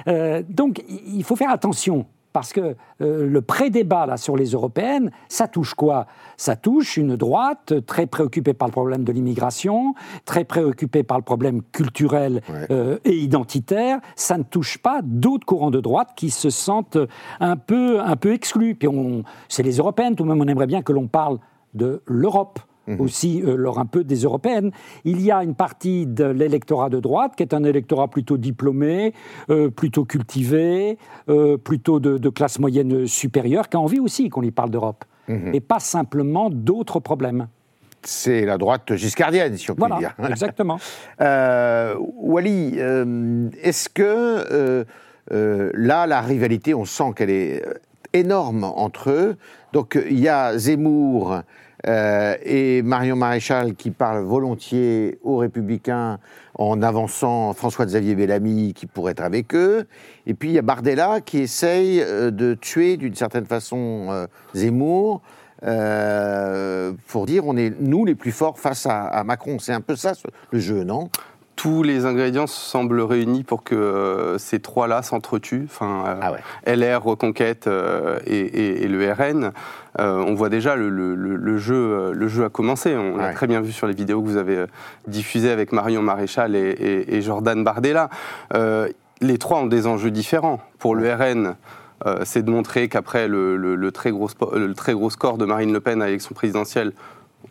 Euh, donc, il faut faire attention. Parce que euh, le pré-débat là, sur les européennes, ça touche quoi? Ça touche une droite très préoccupée par le problème de l'immigration, très préoccupée par le problème culturel et identitaire. Ça ne touche pas d'autres courants de droite qui se sentent un peu, un peu exclus. Puis c'est les européennes, tout de même, on aimerait bien que l'on parle de l'Europe. Mhm. aussi euh, lors un peu des européennes. Il y a une partie de l'électorat de droite qui est un électorat plutôt diplômé, euh, plutôt cultivé, euh, plutôt de, classe moyenne supérieure, qui a envie aussi qu'on lui parle d'Europe, mhm. et pas simplement d'autres problèmes.
C'est la droite giscardienne, si on peut dire. <laughs>
Exactement.
Wally, est-ce que là, la rivalité, on sent qu'elle est énorme entre eux. Donc il y a Zemmour euh, et Marion Maréchal qui parle volontiers aux Républicains en avançant François-Xavier Bellamy qui pourrait être avec eux. Et puis il y a Bardella qui essaye euh, de tuer d'une certaine façon euh, Zemmour. pour dire on est nous les plus forts face à, Macron. C'est un peu ça le jeu, non?
Tous les ingrédients semblent réunis pour que ces trois-là s'entretuent. Enfin, ah LR, Reconquête et, le RN. Euh, on voit déjà le, le, jeu, euh, le jeu a commencé. On l'a très bien vu sur les vidéos que vous avez euh, diffusées avec Marion Maréchal et, Jordan Bardella. les trois ont des enjeux différents. Pour le RN, c'est de montrer qu'après le, très gros, le très gros score de Marine Le Pen à l'élection présidentielle,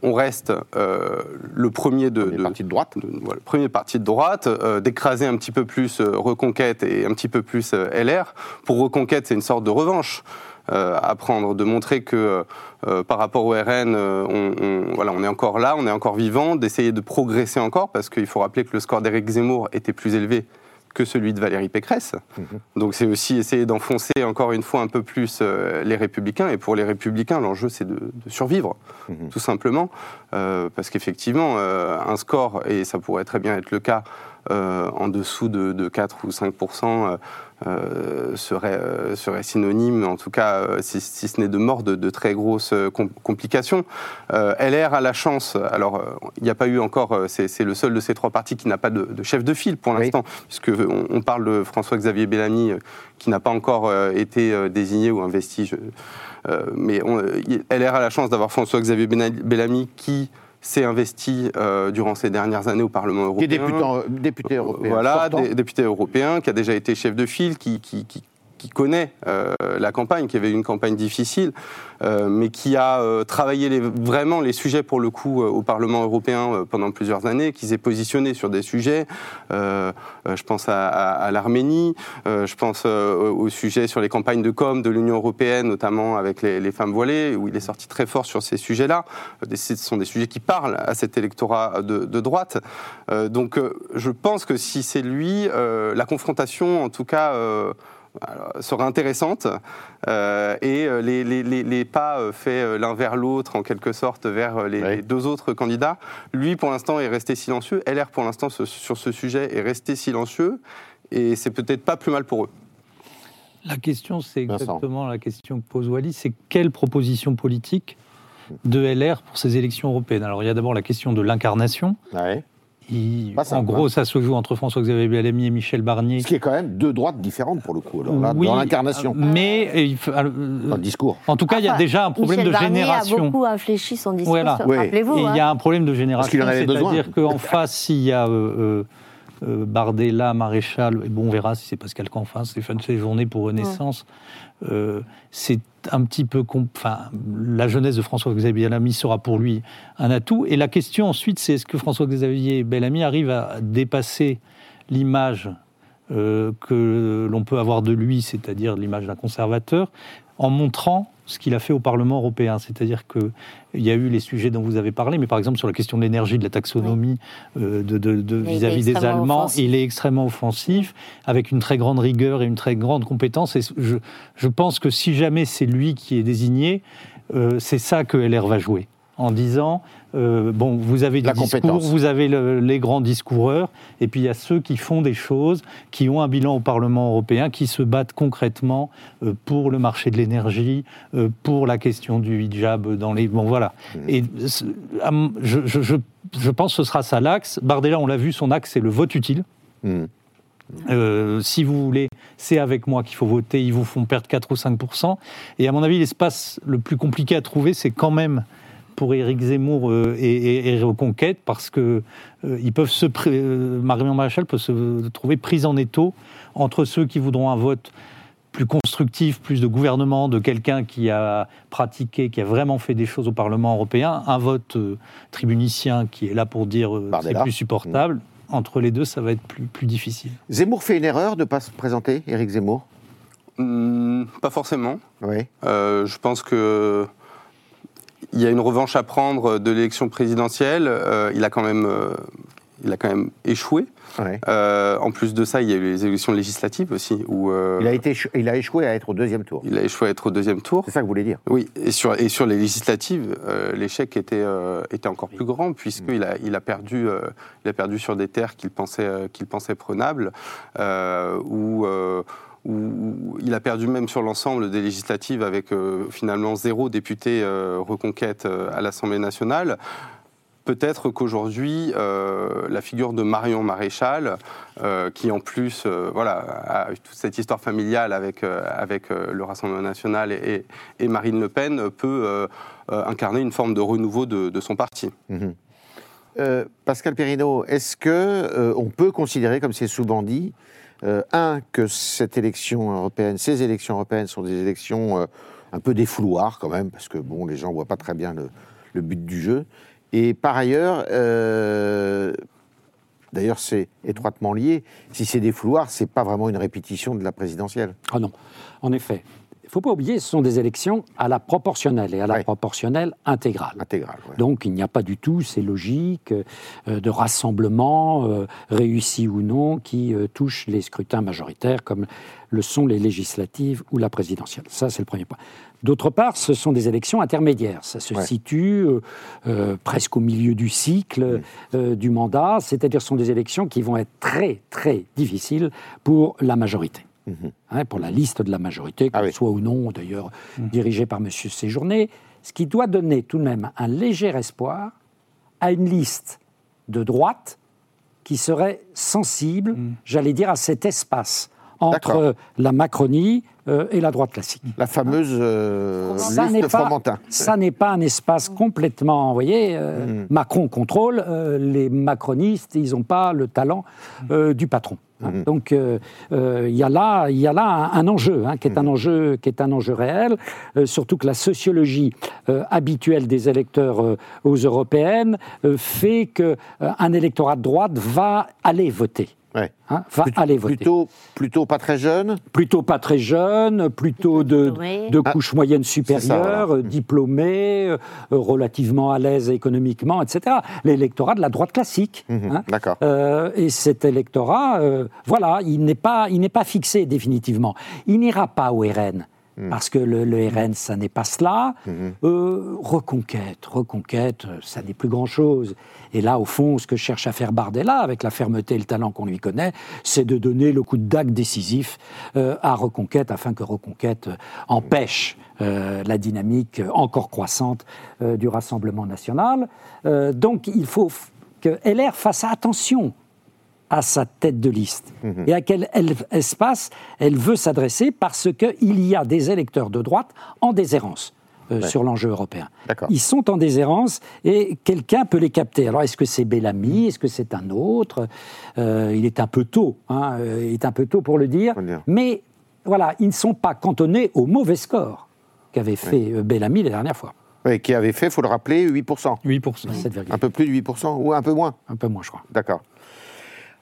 on reste le premier de,
premier parti de droite,
le premier parti de droite, d'écraser un petit peu plus Reconquête et un petit peu plus LR. Pour Reconquête, c'est une sorte de revanche. Euh, à prendre, de montrer que euh, par rapport au RN, euh, on, voilà, on est encore là, on est encore vivant, d'essayer de progresser encore, parce qu'il faut rappeler que le score d'Éric Zemmour était plus élevé que celui de Valérie Pécresse. Mhm. Donc c'est aussi essayer d'enfoncer encore une fois un peu plus les républicains. Et pour les républicains, l'enjeu c'est de, survivre, mhm. tout simplement. parce qu'effectivement, un score, et ça pourrait très bien être le cas, en dessous de, de 4 ou 5 euh, serait, euh, serait synonyme, en tout cas, euh, si, ce n'est de mort, de, très grosses complications. LR a la chance, alors il n'y a pas eu encore, c'est le seul de ces trois partis qui n'a pas de, chef de file pour l'instant, puisqu'on on parle de François-Xavier Bellamy qui n'a pas encore été désigné ou investi. mais LR a la chance d'avoir François-Xavier Bellamy qui s'est investi euh, durant ces dernières années au Parlement européen.
Qui est député, député européen.
Voilà, député européen, qui a déjà été chef de file, qui, qui, qui qui connaît euh, la campagne, qui avait une campagne difficile, euh, mais qui a euh, travaillé vraiment les sujets pour le coup au Parlement européen pendant plusieurs années, qui s'est positionné sur des sujets. je pense à, l'Arménie, je pense au sujet sur les campagnes de com de l'Union européenne, notamment avec les, femmes voilées, où il est sorti très fort sur ces sujets-là. Ce sont des sujets qui parlent à cet électorat de droite. donc je pense que si c'est lui, la confrontation, en tout cas, sera intéressante. Euh, et euh, les, pas euh, faits l'un vers l'autre en quelque sorte vers les, deux autres candidats. Lui pour l'instant est resté silencieux, LR pour l'instant sur ce sujet est resté silencieux. Et c'est peut-être pas plus mal pour eux.
La question, c'est exactement la question que pose Wally, c'est quelle proposition politique de LR pour ces élections européennes? Alors il y a d'abord la question de l'incarnation. Ouais en gros, hein. ça se joue entre François-Xavier Bellamy et Michel Barnier.
Ce qui est quand même deux droites différentes pour le coup, dans l'incarnation.
Mais il
dans le discours.
En tout cas, il y a déjà un problème
Michel
de
Barnier
génération.
a beaucoup infléchi son discours. Rappelez-vous.
Il y a hein. un problème de génération. C'est-à-dire qu'en face, il y a euh, euh, euh, Bardella, Maréchal, et bon, on verra si c'est Pascal Canfin, Stéphane journées pour Renaissance. c'est un petit peu. Enfin, la jeunesse de François-Xavier Bellamy sera pour lui un atout. Et la question ensuite, c'est est-ce que François-Xavier Bellamy arrive à dépasser l'image euh, que l'on peut avoir de lui, c'est-à-dire l'image d'un conservateur, en montrant ce qu'il a fait au Parlement européen. C'est-à-dire qu'il y a eu les sujets dont vous avez parlé, mais par exemple sur la question de l'énergie, de la taxonomie euh, de, vis-à-vis des Allemands, il est extrêmement offensif, avec une très grande rigueur et une très grande compétence. Et je, je pense que si jamais c'est lui qui est désigné, euh, c'est ça que LR va jouer en disant euh, bon, vous avez du discours, vous avez les grands discoureurs, et puis il y a ceux qui font des choses, qui ont un bilan au Parlement européen, qui se battent concrètement euh, pour le marché de l'énergie, euh, pour la question du hijab dans les. Bon, voilà. Mmh. Et je, je, je, pense que ce sera ça l'axe. Bardella, on l'a vu, son axe, c'est le vote utile. Mmh. si vous voulez, c'est avec moi qu'il faut voter, ils vous font perdre 4 ou 5% Et à mon avis, l'espace le plus compliqué à trouver, c'est quand même pour Éric Zemmour euh, et, Reconquête parce que euh, ils peuvent se euh, Marion Maréchal peut se trouver prise en étau entre ceux qui voudront un vote plus constructif, plus de gouvernement, de quelqu'un qui a pratiqué, qui a vraiment fait des choses au Parlement européen, un vote tribunicien qui est là pour dire c'est plus supportable. Entre les deux, ça va être plus, plus difficile.
Zemmour fait une erreur de ne pas se présenter, Éric Zemmour?
Hmm, Pas forcément. Oui. je pense que il y a une revanche à prendre de l'élection présidentielle. Euh, il a quand même, euh, il a quand même échoué. Euh, en plus de ça, il y a eu les élections législatives aussi. Où,
il, a été, il a échoué à être au deuxième tour.
Il a échoué à être au deuxième tour.
C'est ça que vous voulez dire?
Oui, et sur, et sur les législatives, l'échec était, était encore plus grand, puisqu'il a, il a, perdu, il a perdu sur des terres qu'il pensait, qu'il pensait prenables, où où il a perdu même sur l'ensemble des législatives avec euh, finalement zéro député euh, reconquête euh, à l'Assemblée nationale. Peut-être qu'aujourd'hui, la figure de Marion Maréchal, qui en plus voilà, a toute cette histoire familiale avec, avec le Rassemblement national et, Marine Le Pen, peut incarner une forme de renouveau de, son parti.
Mhm. Pascal Perrineau, est-ce que on peut considérer, comme c'est souvent dit, un, que cette élection européenne, ces élections européennes sont des élections euh, un peu défouloirs quand même, parce que bon, les gens ne voient pas très bien le, but du jeu. Et par ailleurs, euh, d'ailleurs c'est étroitement lié, si c'est défouloir, c'est pas vraiment une répétition de la présidentielle.
Ah non, en effet faut pas oublier, ce sont des élections à la proportionnelle et à la proportionnelle intégrale.
Intégrale.
Donc il n'y a pas du tout ces logiques euh, de rassemblement, euh, réussi ou non, qui euh, touchent les scrutins majoritaires comme le sont les législatives ou la présidentielle. Ça, c'est le premier point. D'autre part, ce sont des élections intermédiaires. Ça se situe presque au milieu du cycle du mandat, c'est-à-dire ce sont des élections qui vont être très, très difficiles pour la majorité. Mhm. Hein, pour la liste de la majorité, ah qu'elle soit ou non d'ailleurs dirigée par M. Séjourné, ce qui doit donner tout de même un léger espoir à une liste de droite qui serait sensible, mhm. j'allais dire, à cet espace entre la Macronie euh, et la droite classique.
La fameuse euh, liste Fromentin.
Ça n'est pas un espace complètement, vous voyez, euh, Macron contrôle, les macronistes, ils n'ont pas le talent du patron. Mhm. Donc euh, euh, il y a là, y a là un, enjeu, hein, qui, est un mhm. enjeu qui est un enjeu réel, euh, surtout que la sociologie habituelle des électeurs aux européennes fait qu'un électorat de droite va aller voter.
Hein, va plutôt, aller voter. Plutôt, plutôt pas très jeune
Plutôt pas très jeune, plutôt de, de ah, couche moyenne supérieure, mmh. diplômé, euh, relativement à l'aise économiquement, etc. L'électorat de la droite classique.
Mmh, hein. D'accord.
Euh, et cet électorat, euh, voilà, il n'est pas, il n'est pas fixé définitivement. Il n'ira pas au RN. Hmm. Parce que le, RN, ça n'est pas cela. Hmm. Euh, reconquête, reconquête, ça n'est plus grand-chose. Et là, au fond, ce que cherche à faire Bardella, avec la fermeté et le talent qu'on lui connaît, c'est de donner le coup de dague décisif euh, à Reconquête, afin que Reconquête empêche euh, la dynamique encore croissante du Rassemblement national. donc, il faut que LR fasse attention à sa tête de liste mhm. et à quel espace elle veut s'adresser parce qu'il y a des électeurs de droite en déshérence. Euh, sur l'enjeu européen. Ils sont en déshérence et quelqu'un peut les capter. Alors est-ce que c'est Bellamy? Est-ce que c'est un autre? Euh, Il est un peu tôt, hein, euh, il est un peu tôt pour le dire. Mais voilà, ils ne sont pas cantonnés au mauvais score. qu'avait fait Bellamy la dernière fois.
Oui, qui avait fait, il faut le rappeler, 8%.
8%.
Un peu plus de 8%, ou un peu moins
Un peu moins, je crois.
D'accord.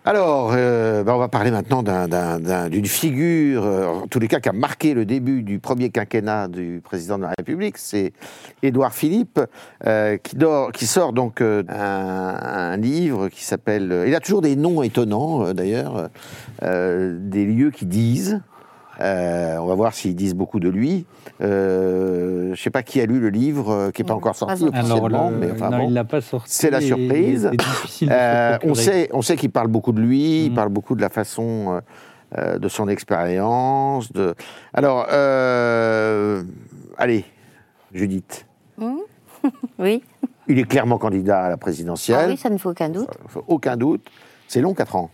Alors, euh, ben, on va parler maintenant d'une figure, euh, en tous les cas, qui a marqué le début du premier quinquennat du président de la République. C'est Édouard Philippe, euh, qui, sort donc un, livre qui s'appelle. Il a toujours des noms étonnants, d'ailleurs, des lieux qui disent. On va voir s'ils disent beaucoup de lui. Euh, je ne sais pas qui a lu le livre, euh, qui n'est pas encore sorti officiellement, mais enfin
non, il l'a pas sorti.
C'est la surprise. on sait, on sait qu'il parle beaucoup de lui, il mm. parle beaucoup de la façon de son expérience. De... Alors, allez, Judith.
Mm. <laughs> oui.
Il est clairement candidat à la présidentielle. Ah
oui, ça ne fait aucun doute.
Aucun doute. C'est long, 4 ans.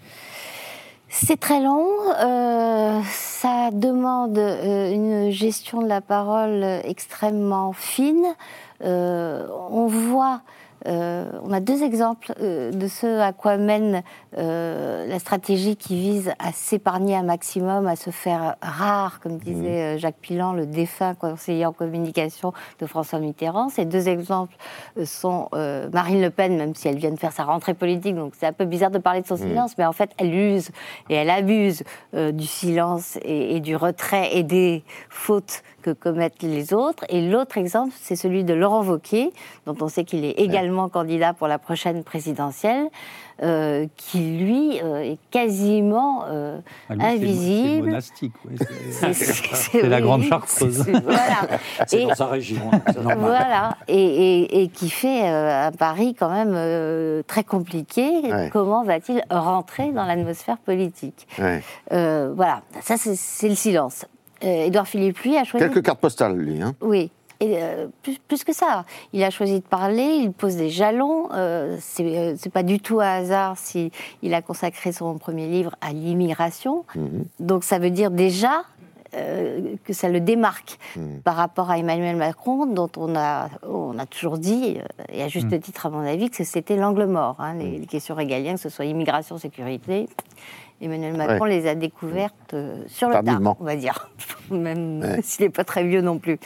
C'est très long, euh, ça demande euh, une gestion de la parole extrêmement fine. Euh, on voit euh, on a deux exemples euh, de ce à quoi mène euh, la stratégie qui vise à s'épargner un maximum, à se faire rare, comme disait mmh. Jacques Pilan, le défunt conseiller en communication de François Mitterrand. Ces deux exemples sont Marine Le Pen, même si elle vient de faire sa rentrée politique, donc c'est un peu bizarre de parler de son mmh. silence, mais en fait, elle use et elle abuse du silence et, du retrait et des fautes que commettent les autres. Et l'autre exemple, c'est celui de Laurent Wauquiez, dont on sait qu'il est également candidat pour la prochaine présidentielle, euh, qui lui euh, est quasiment euh, ah, invisible. C'est <laughs>
monastique, oui. C'est la grande chartreuse.
Voilà. <laughs> C'est dans sa région. Hein,
voilà, et, et, qui fait un pari quand même très compliqué. Comment va-t-il rentrer dans l'atmosphère politique? Voilà, ça c'est le silence. Édouard Philippe, lui, a choisi.
Quelques cartes postales, lui. Hein.
Oui. Et euh, plus, que ça, il a choisi de parler, il pose des jalons. Euh, euh c'est pas du tout un hasard si il a consacré son premier livre à l'immigration. Mhm. Donc ça veut dire déjà euh, que ça le démarque mhm. par rapport à Emmanuel Macron, dont on a, on a toujours dit, et à juste mhm. titre à mon avis, que c'était l'angle mort. Hein, les, les, questions régaliennes, que ce soit immigration, sécurité, Emmanuel Macron les a découvertes euh, sur le tard, on va dire, <laughs> même <laughs> s'il n'est pas très vieux non plus.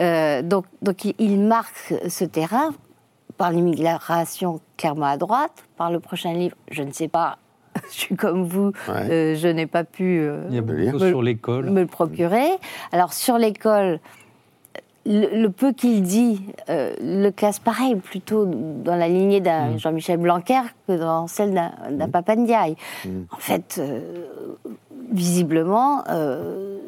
Euh, donc, donc il marque ce terrain par l'immigration clairement à droite, par le prochain livre, je ne sais pas, <laughs> je suis comme vous, euh, je n'ai pas pu
Il y a me, sur l'école.
me le procurer. Alors sur l'école, le, peu qu'il dit euh, le classe pareil, plutôt dans la lignée d'un mm. Jean-Michel Blanquer que dans celle d'un mm. Papandiaï. Mm. En fait, euh, visiblement, euh,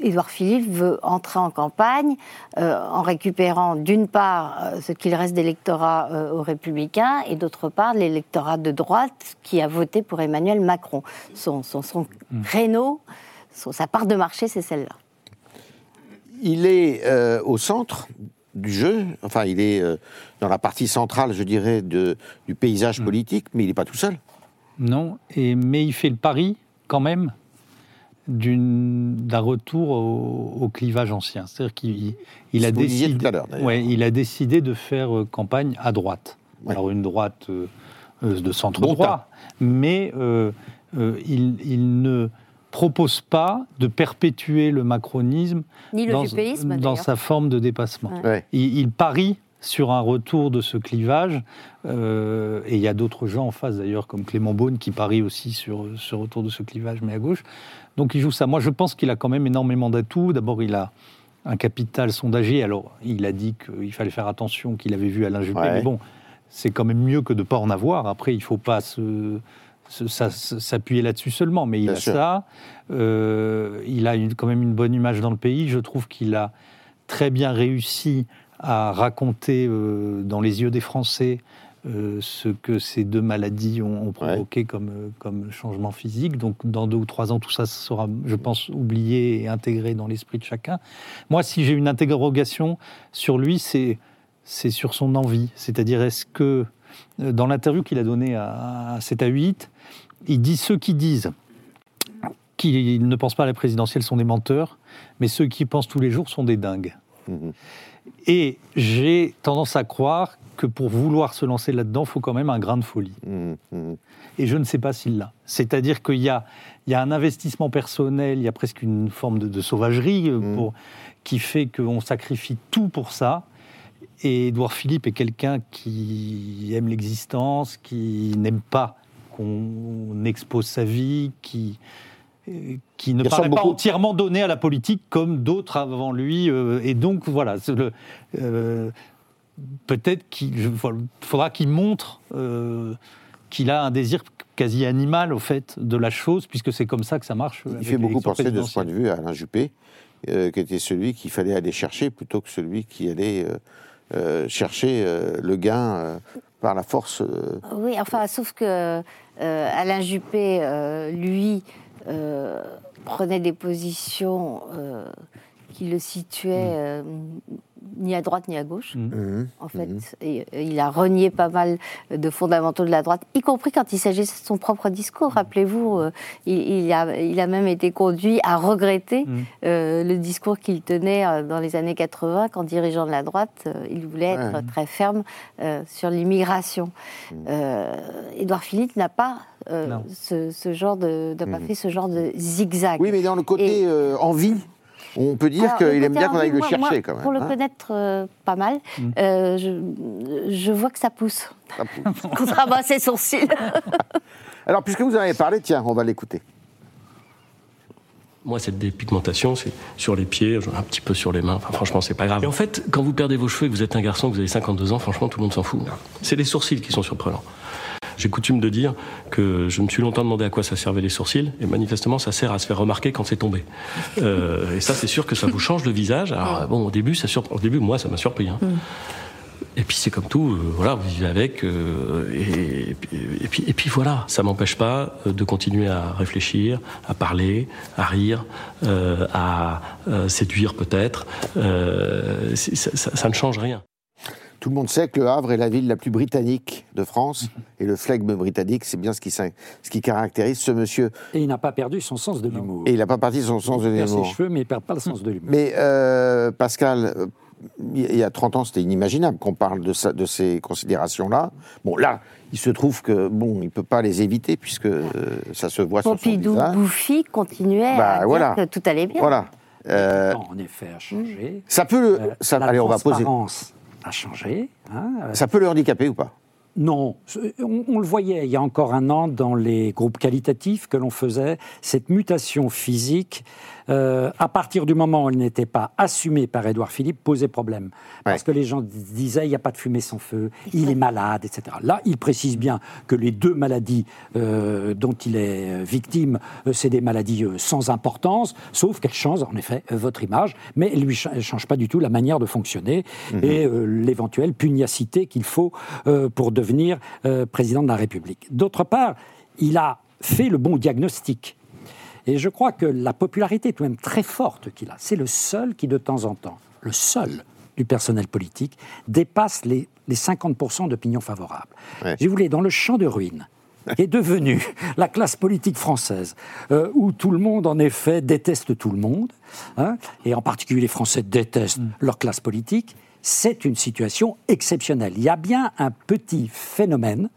Édouard Philippe veut entrer en campagne en récupérant d'une part ce qu'il reste d'électorat aux Républicains et d'autre part l'électorat de droite qui a voté pour Emmanuel Macron. Son, son, son créneau, sa part de marché, c'est celle-là
il est euh, au centre du jeu, enfin il est euh, dans la partie centrale, je dirais, de, du paysage mm. politique, mais il n'est pas tout seul.
Non, et, mais il fait le pari quand même d'un retour au, clivage ancien. C'est-à-dire qu'il il a, décidé, ouais, il a décidé de faire euh, campagne à droite. Alors une droite de centre droit, mais il, il ne propose pas de perpétuer le macronisme dans, sa forme de dépassement. Il, parie sur un retour de ce clivage, euh, et il y a d'autres gens en face d'ailleurs, comme Clément Beaune, qui parie aussi sur ce retour de ce clivage, mais à gauche. Donc il joue ça. Moi, je pense qu'il a quand même énormément d'atouts. D'abord, il a un capital sondager. Alors, il a dit qu'il fallait faire attention, qu'il avait vu Alain Juppé, mais bon, c'est quand même mieux que de ne pas en avoir. Après, il ne faut pas se s'appuyer là-dessus seulement, mais il a ça. Euh, il a quand même une bonne image dans le pays. Je trouve qu'il a très bien réussi à raconter euh, dans les yeux des Français euh, ce que ces deux maladies ont, provoqué comme, comme changement physique. Donc, dans deux ou trois ans, tout ça sera, je pense, oublié et intégré dans l'esprit de chacun. Moi, si j'ai une interrogation sur lui, c'est sur son envie. C'est-à-dire, est-ce que, dans l'interview qu'il a donnée à, à 7 à 8, il dit ceux qui disent qu'ils ne pensent pas à la présidentielle sont des menteurs, mais ceux qui pensent tous les jours sont des dingues. Mhm. Et j'ai tendance à croire que pour vouloir se lancer là-dedans, il faut quand même un grain de folie. Mhm. Mhm. Et je ne sais pas s'il l'a. C'est-à-dire qu'il y a, il y a un investissement personnel, il y a presque une forme de, sauvagerie euh, pour, qui fait qu'on sacrifie tout pour ça. Et Édouard Philippe est quelqu'un qui aime l'existence, qui n'aime pas qu'on expose sa vie, qui, qui ne paraît pas entièrement donné à la politique comme d'autres avant lui. Euh, et donc, voilà, euh, peut-être qu'il faudra qu'il montre euh, qu'il a un désir quasi animal, au fait, de la chose, puisque c'est comme ça que ça marche.
Il fait beaucoup penser de ce point de vue à Alain Juppé, qui était celui qu'il fallait aller chercher plutôt que celui qui allait chercher le gain par la force.
Oui, enfin, sauf que Alain Juppé, lui, euh, prenait des positions euh, qui le situaient mm. euh, ni à droite ni à gauche, mm. Mm. en fait. Et, il a renié pas mal de fondamentaux de la droite, y compris quand il s'agissait de son propre discours. Rappelez-vous, il, a, il, a, même été conduit à regretter le discours qu'il tenait dans les années 80, quand dirigeant de la droite, il voulait être très ferme sur l'immigration. Édouard Philippe n'a pas euh, ce, genre de, pas fait ce genre de zigzag.
Oui, mais dans le côté euh, envie, on peut dire qu'il aime bien qu'on aille le chercher quand même.
Pour le hein. connaître euh, pas mal, mhm. je, je, vois que ça pousse. Ça pousse. <laughs> Contrairement à ses sourcils. <laughs>
Alors, puisque vous en avez parlé, tiens, on va l'écouter.
Moi, cette dépigmentation, c'est sur les pieds, un petit peu sur les mains. Enfin, franchement, c'est pas grave. Et en fait, quand vous perdez vos cheveux et que vous êtes un garçon, que vous avez 52 ans, franchement, tout le monde s'en fout. C'est les sourcils qui sont surprenants. J'ai coutume de dire que je me suis longtemps demandé à quoi ça servait les sourcils, et manifestement, ça sert à se faire remarquer quand c'est tombé. Euh, et ça, c'est sûr que ça vous change le visage. Alors, bon, au début, ça au début moi, ça m'a surpris. Hein. Mm. Et puis c'est comme tout, euh, voilà, vous vivez avec, euh, et, puis, et puis voilà, ça m'empêche pas de continuer à réfléchir, à parler, à rire, à séduire peut-être. ça ne change rien.
Tout le monde sait que Le Havre est la ville la plus britannique de France, et le flegme britannique, c'est bien ce qui, ce qui caractérise ce monsieur.
Et il n'a pas perdu son sens de l'humour.
Et il n'a pas perdu son sens de l'humour. Il
perd ses cheveux, mais il ne perd pas le sens de l'humour.
Mais euh, Pascal, euh, il y a 30 ans, c'était inimaginable qu'on parle de, de ces considérations-là. Bon, là, il se trouve que bon, il peut pas les éviter puisque euh, ça se voit
Pompidou,
sur
son Bouffi continuait bah, à dire que tout allait bien.
Voilà.
en effet, a changé.
Ça peut. ça, allez, on va poser
a changé. Hein.
Ça peut le handicaper ou pas?
Non, on, le voyait il y a encore un an dans les groupes qualitatifs que l'on faisait, cette mutation physique euh, à partir du moment où elle n'était pas assumée par Édouard Philippe, posait problème. Parce que les gens disaient il n'y a pas de fumée sans feu, il est malade, etc. Là, il précise bien que les deux maladies euh, dont il est euh, victime, c'est des maladies sans importance, sauf qu'elles changent en effet votre image, mais elles ne changent pas du tout la manière de fonctionner mhm. et l'éventuelle pugnacité qu'il faut pour devenir président de la République. D'autre part, il a fait le bon diagnostic. Et je crois que la popularité tout de même très forte qu'il a, c'est le seul qui de temps en temps, le seul du personnel politique, dépasse les, les 50% d'opinion favorable. Je voulais, dans le champ de ruines, qui <laughs> est devenu la classe politique française, euh, où tout le monde, en effet, déteste tout le monde, hein, et en particulier les Français détestent mm. leur classe politique, c'est une situation exceptionnelle. Il y a bien un petit phénomène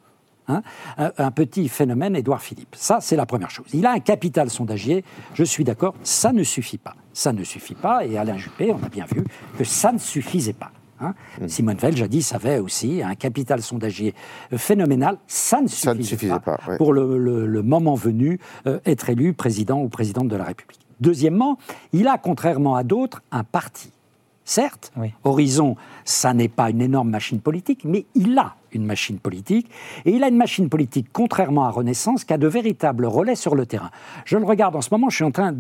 Hein, un, petit phénomène Édouard Philippe. Ça, c'est la première chose. Il a un capital sondagier, je suis d'accord, ça ne suffit pas. Ça ne suffit pas, et Alain Juppé, on a bien vu que ça ne suffisait pas. Hein. Mmh. Simone Veil, jadis, avait aussi un capital sondagier phénoménal. Ça ne suffisait, pas, pour le, moment venu euh, être élu président ou présidente de la République. Deuxièmement, il a, contrairement à d'autres, un parti. Certes, Horizon, ça n'est pas une énorme machine politique, mais il a une machine politique. Et il a une machine politique, contrairement à Renaissance, qui a de véritables relais sur le terrain. Je le regarde en ce moment, je suis en train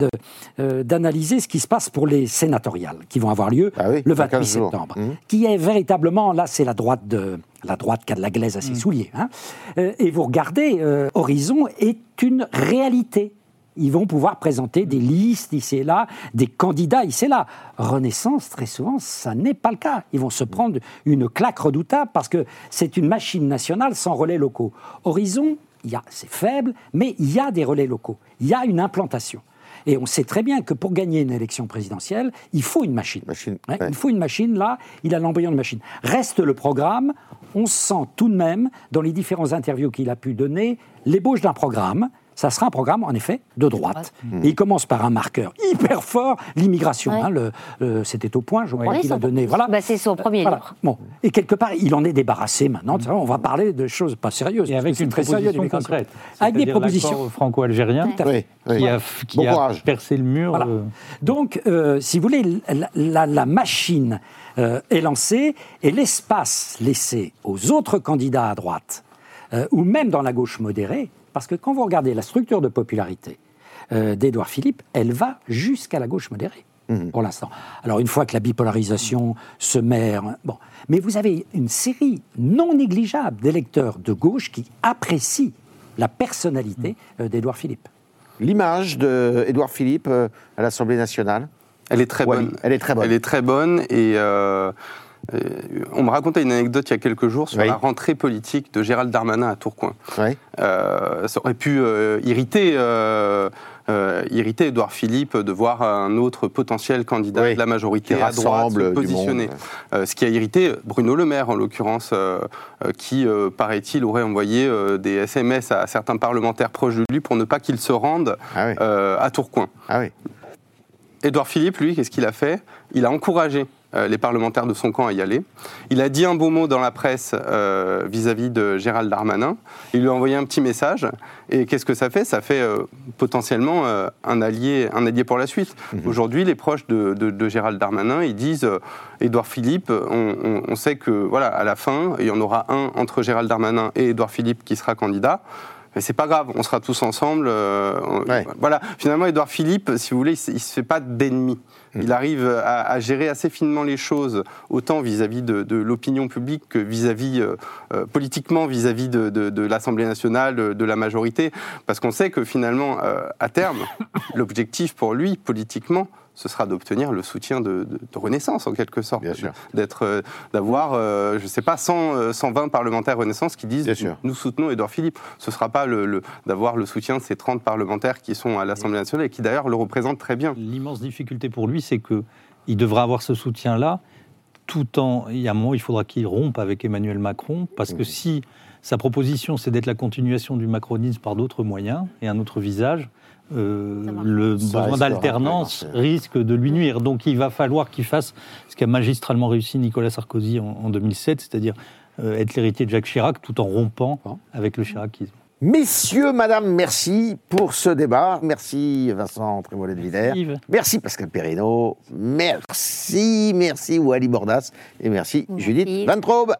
euh, d'analyser ce qui se passe pour les sénatoriales, qui vont avoir lieu ah le 28 septembre. Mmh. Qui est véritablement, là, c'est la droite de la droite qui a de la glaise à ses mmh. souliers. Hein. Euh, et vous regardez, euh, Horizon est une réalité ils vont pouvoir présenter des listes ici et là, des candidats ici et là. Renaissance, très souvent, ça n'est pas le cas. Ils vont se prendre une claque redoutable parce que c'est une machine nationale sans relais locaux. Horizon, c'est faible, mais il y a des relais locaux. Il y a une implantation. Et on sait très bien que pour gagner une élection présidentielle, il faut une machine. Il faut une machine, là, il a l'embryon de machine. Reste le programme, on sent tout de même, dans les différentes interviews qu'il a pu donner, l'ébauche d'un programme ça sera un programme, en effet, de droite. Et il commence par un marqueur hyper fort, l'immigration.
Ouais.
hein, le- le- C'était au point, je crois,
Oui,
qu'il a donné. Voilà.
Bah, c'est son premier
Voilà.
livre.
Bon. Et quelque part, il en est débarrassé maintenant. On va parler de choses pas sérieuses.
Et avec une
très
proposition concrète.
Avec des propositions.
franco-algérien
Tout à fait.
Oui, oui.
qui a, qui
Bon
a
courage.
percé le mur.
Voilà.
euh,
Donc, euh, si vous voulez, la, la- la machine euh, est lancée et l'espace laissé aux autres candidats à droite, euh, ou même dans la gauche modérée, parce que quand vous regardez la structure de popularité euh, d'Édouard Philippe, elle va jusqu'à la gauche modérée. Pour l'instant. Alors, une fois que la bipolarisation se met. Bon. Mais vous avez une série non négligeable d'électeurs de gauche qui apprécient la personnalité euh, d'Édouard Philippe.
L'image d'Édouard Philippe euh, à l'Assemblée nationale
Elle est très bonne.
elle est très bonne.
Elle est très bonne et euh, on me racontait une anecdote il y a quelques jours sur
Oui.
la rentrée politique de Gérald Darmanin à Tourcoing.
Oui.
Euh, ça aurait pu euh, irriter, euh, euh, irriter Édouard Philippe de voir un autre potentiel candidat
Oui.
de la majorité
Qui
à droite
rassemble
se positionner. Euh, ce qui a irrité Bruno Le Maire, en l'occurrence, euh, euh, qui, euh, paraît-il, aurait envoyé euh, des SMS à certains parlementaires proches de lui pour ne pas qu'ils se rendent
Ah
euh, à Tourcoing.
Ah oui.
Édouard Philippe, lui, qu'est-ce qu'il a fait? Il a encouragé euh, les parlementaires de son camp à y aller. Il a dit un beau mot dans la presse euh, vis-à-vis de Gérald Darmanin. Il lui a envoyé un petit message. Et qu'est-ce que ça fait? Ça fait euh, potentiellement euh, un, allié, un allié pour la suite. Aujourd'hui, les proches de, de- de Gérald Darmanin, ils disent euh, Édouard Philippe, on, on- on sait que voilà, à la fin, il y en aura un entre Gérald Darmanin et Édouard Philippe qui sera candidat. Mais c'est pas grave, on sera tous ensemble. euh,
Ouais.
Voilà, finalement, Édouard Philippe, si vous voulez, il ne se fait pas d'ennemis. Il arrive à, gérer assez finement les choses, autant vis-à-vis de, l'opinion publique que vis-à-vis, euh, euh, politiquement, vis-à-vis de, l'Assemblée nationale, de, de la majorité. Parce qu'on sait que finalement, euh, à terme, <coughs> l'objectif pour lui, politiquement, ce sera d'obtenir le soutien de, de- de Renaissance, en quelque sorte.
Bien sûr.
D'être, euh, d'avoir, euh, je ne sais pas, 100, euh, 120 parlementaires Renaissance qui disent
Bien sûr.
nous soutenons Édouard Philippe. Ce ne sera pas le, le- d'avoir le soutien de ces 30 parlementaires qui sont à l'Assemblée nationale et qui d'ailleurs le représentent très bien.
L'immense difficulté pour lui, c'est que il devra avoir ce soutien-là, tout en. Il y a un moment, il faudra qu'il rompe avec Emmanuel Macron, parce que si sa proposition, c'est d'être la continuation du macronisme par d'autres moyens et un autre visage, euh, le
Ça
besoin d'alternance risque de lui nuire. Donc il va falloir qu'il fasse ce qu'a magistralement réussi Nicolas Sarkozy en, en 2007, c'est-à-dire euh, être l'héritier de Jacques Chirac tout en rompant avec le chiracisme.
Messieurs, madame, merci pour ce débat. Merci Vincent Trémollet de Villers. Merci Pascal Perrino. Merci, merci Wally Bordas. Et merci
Merci.
Judith Van Traube.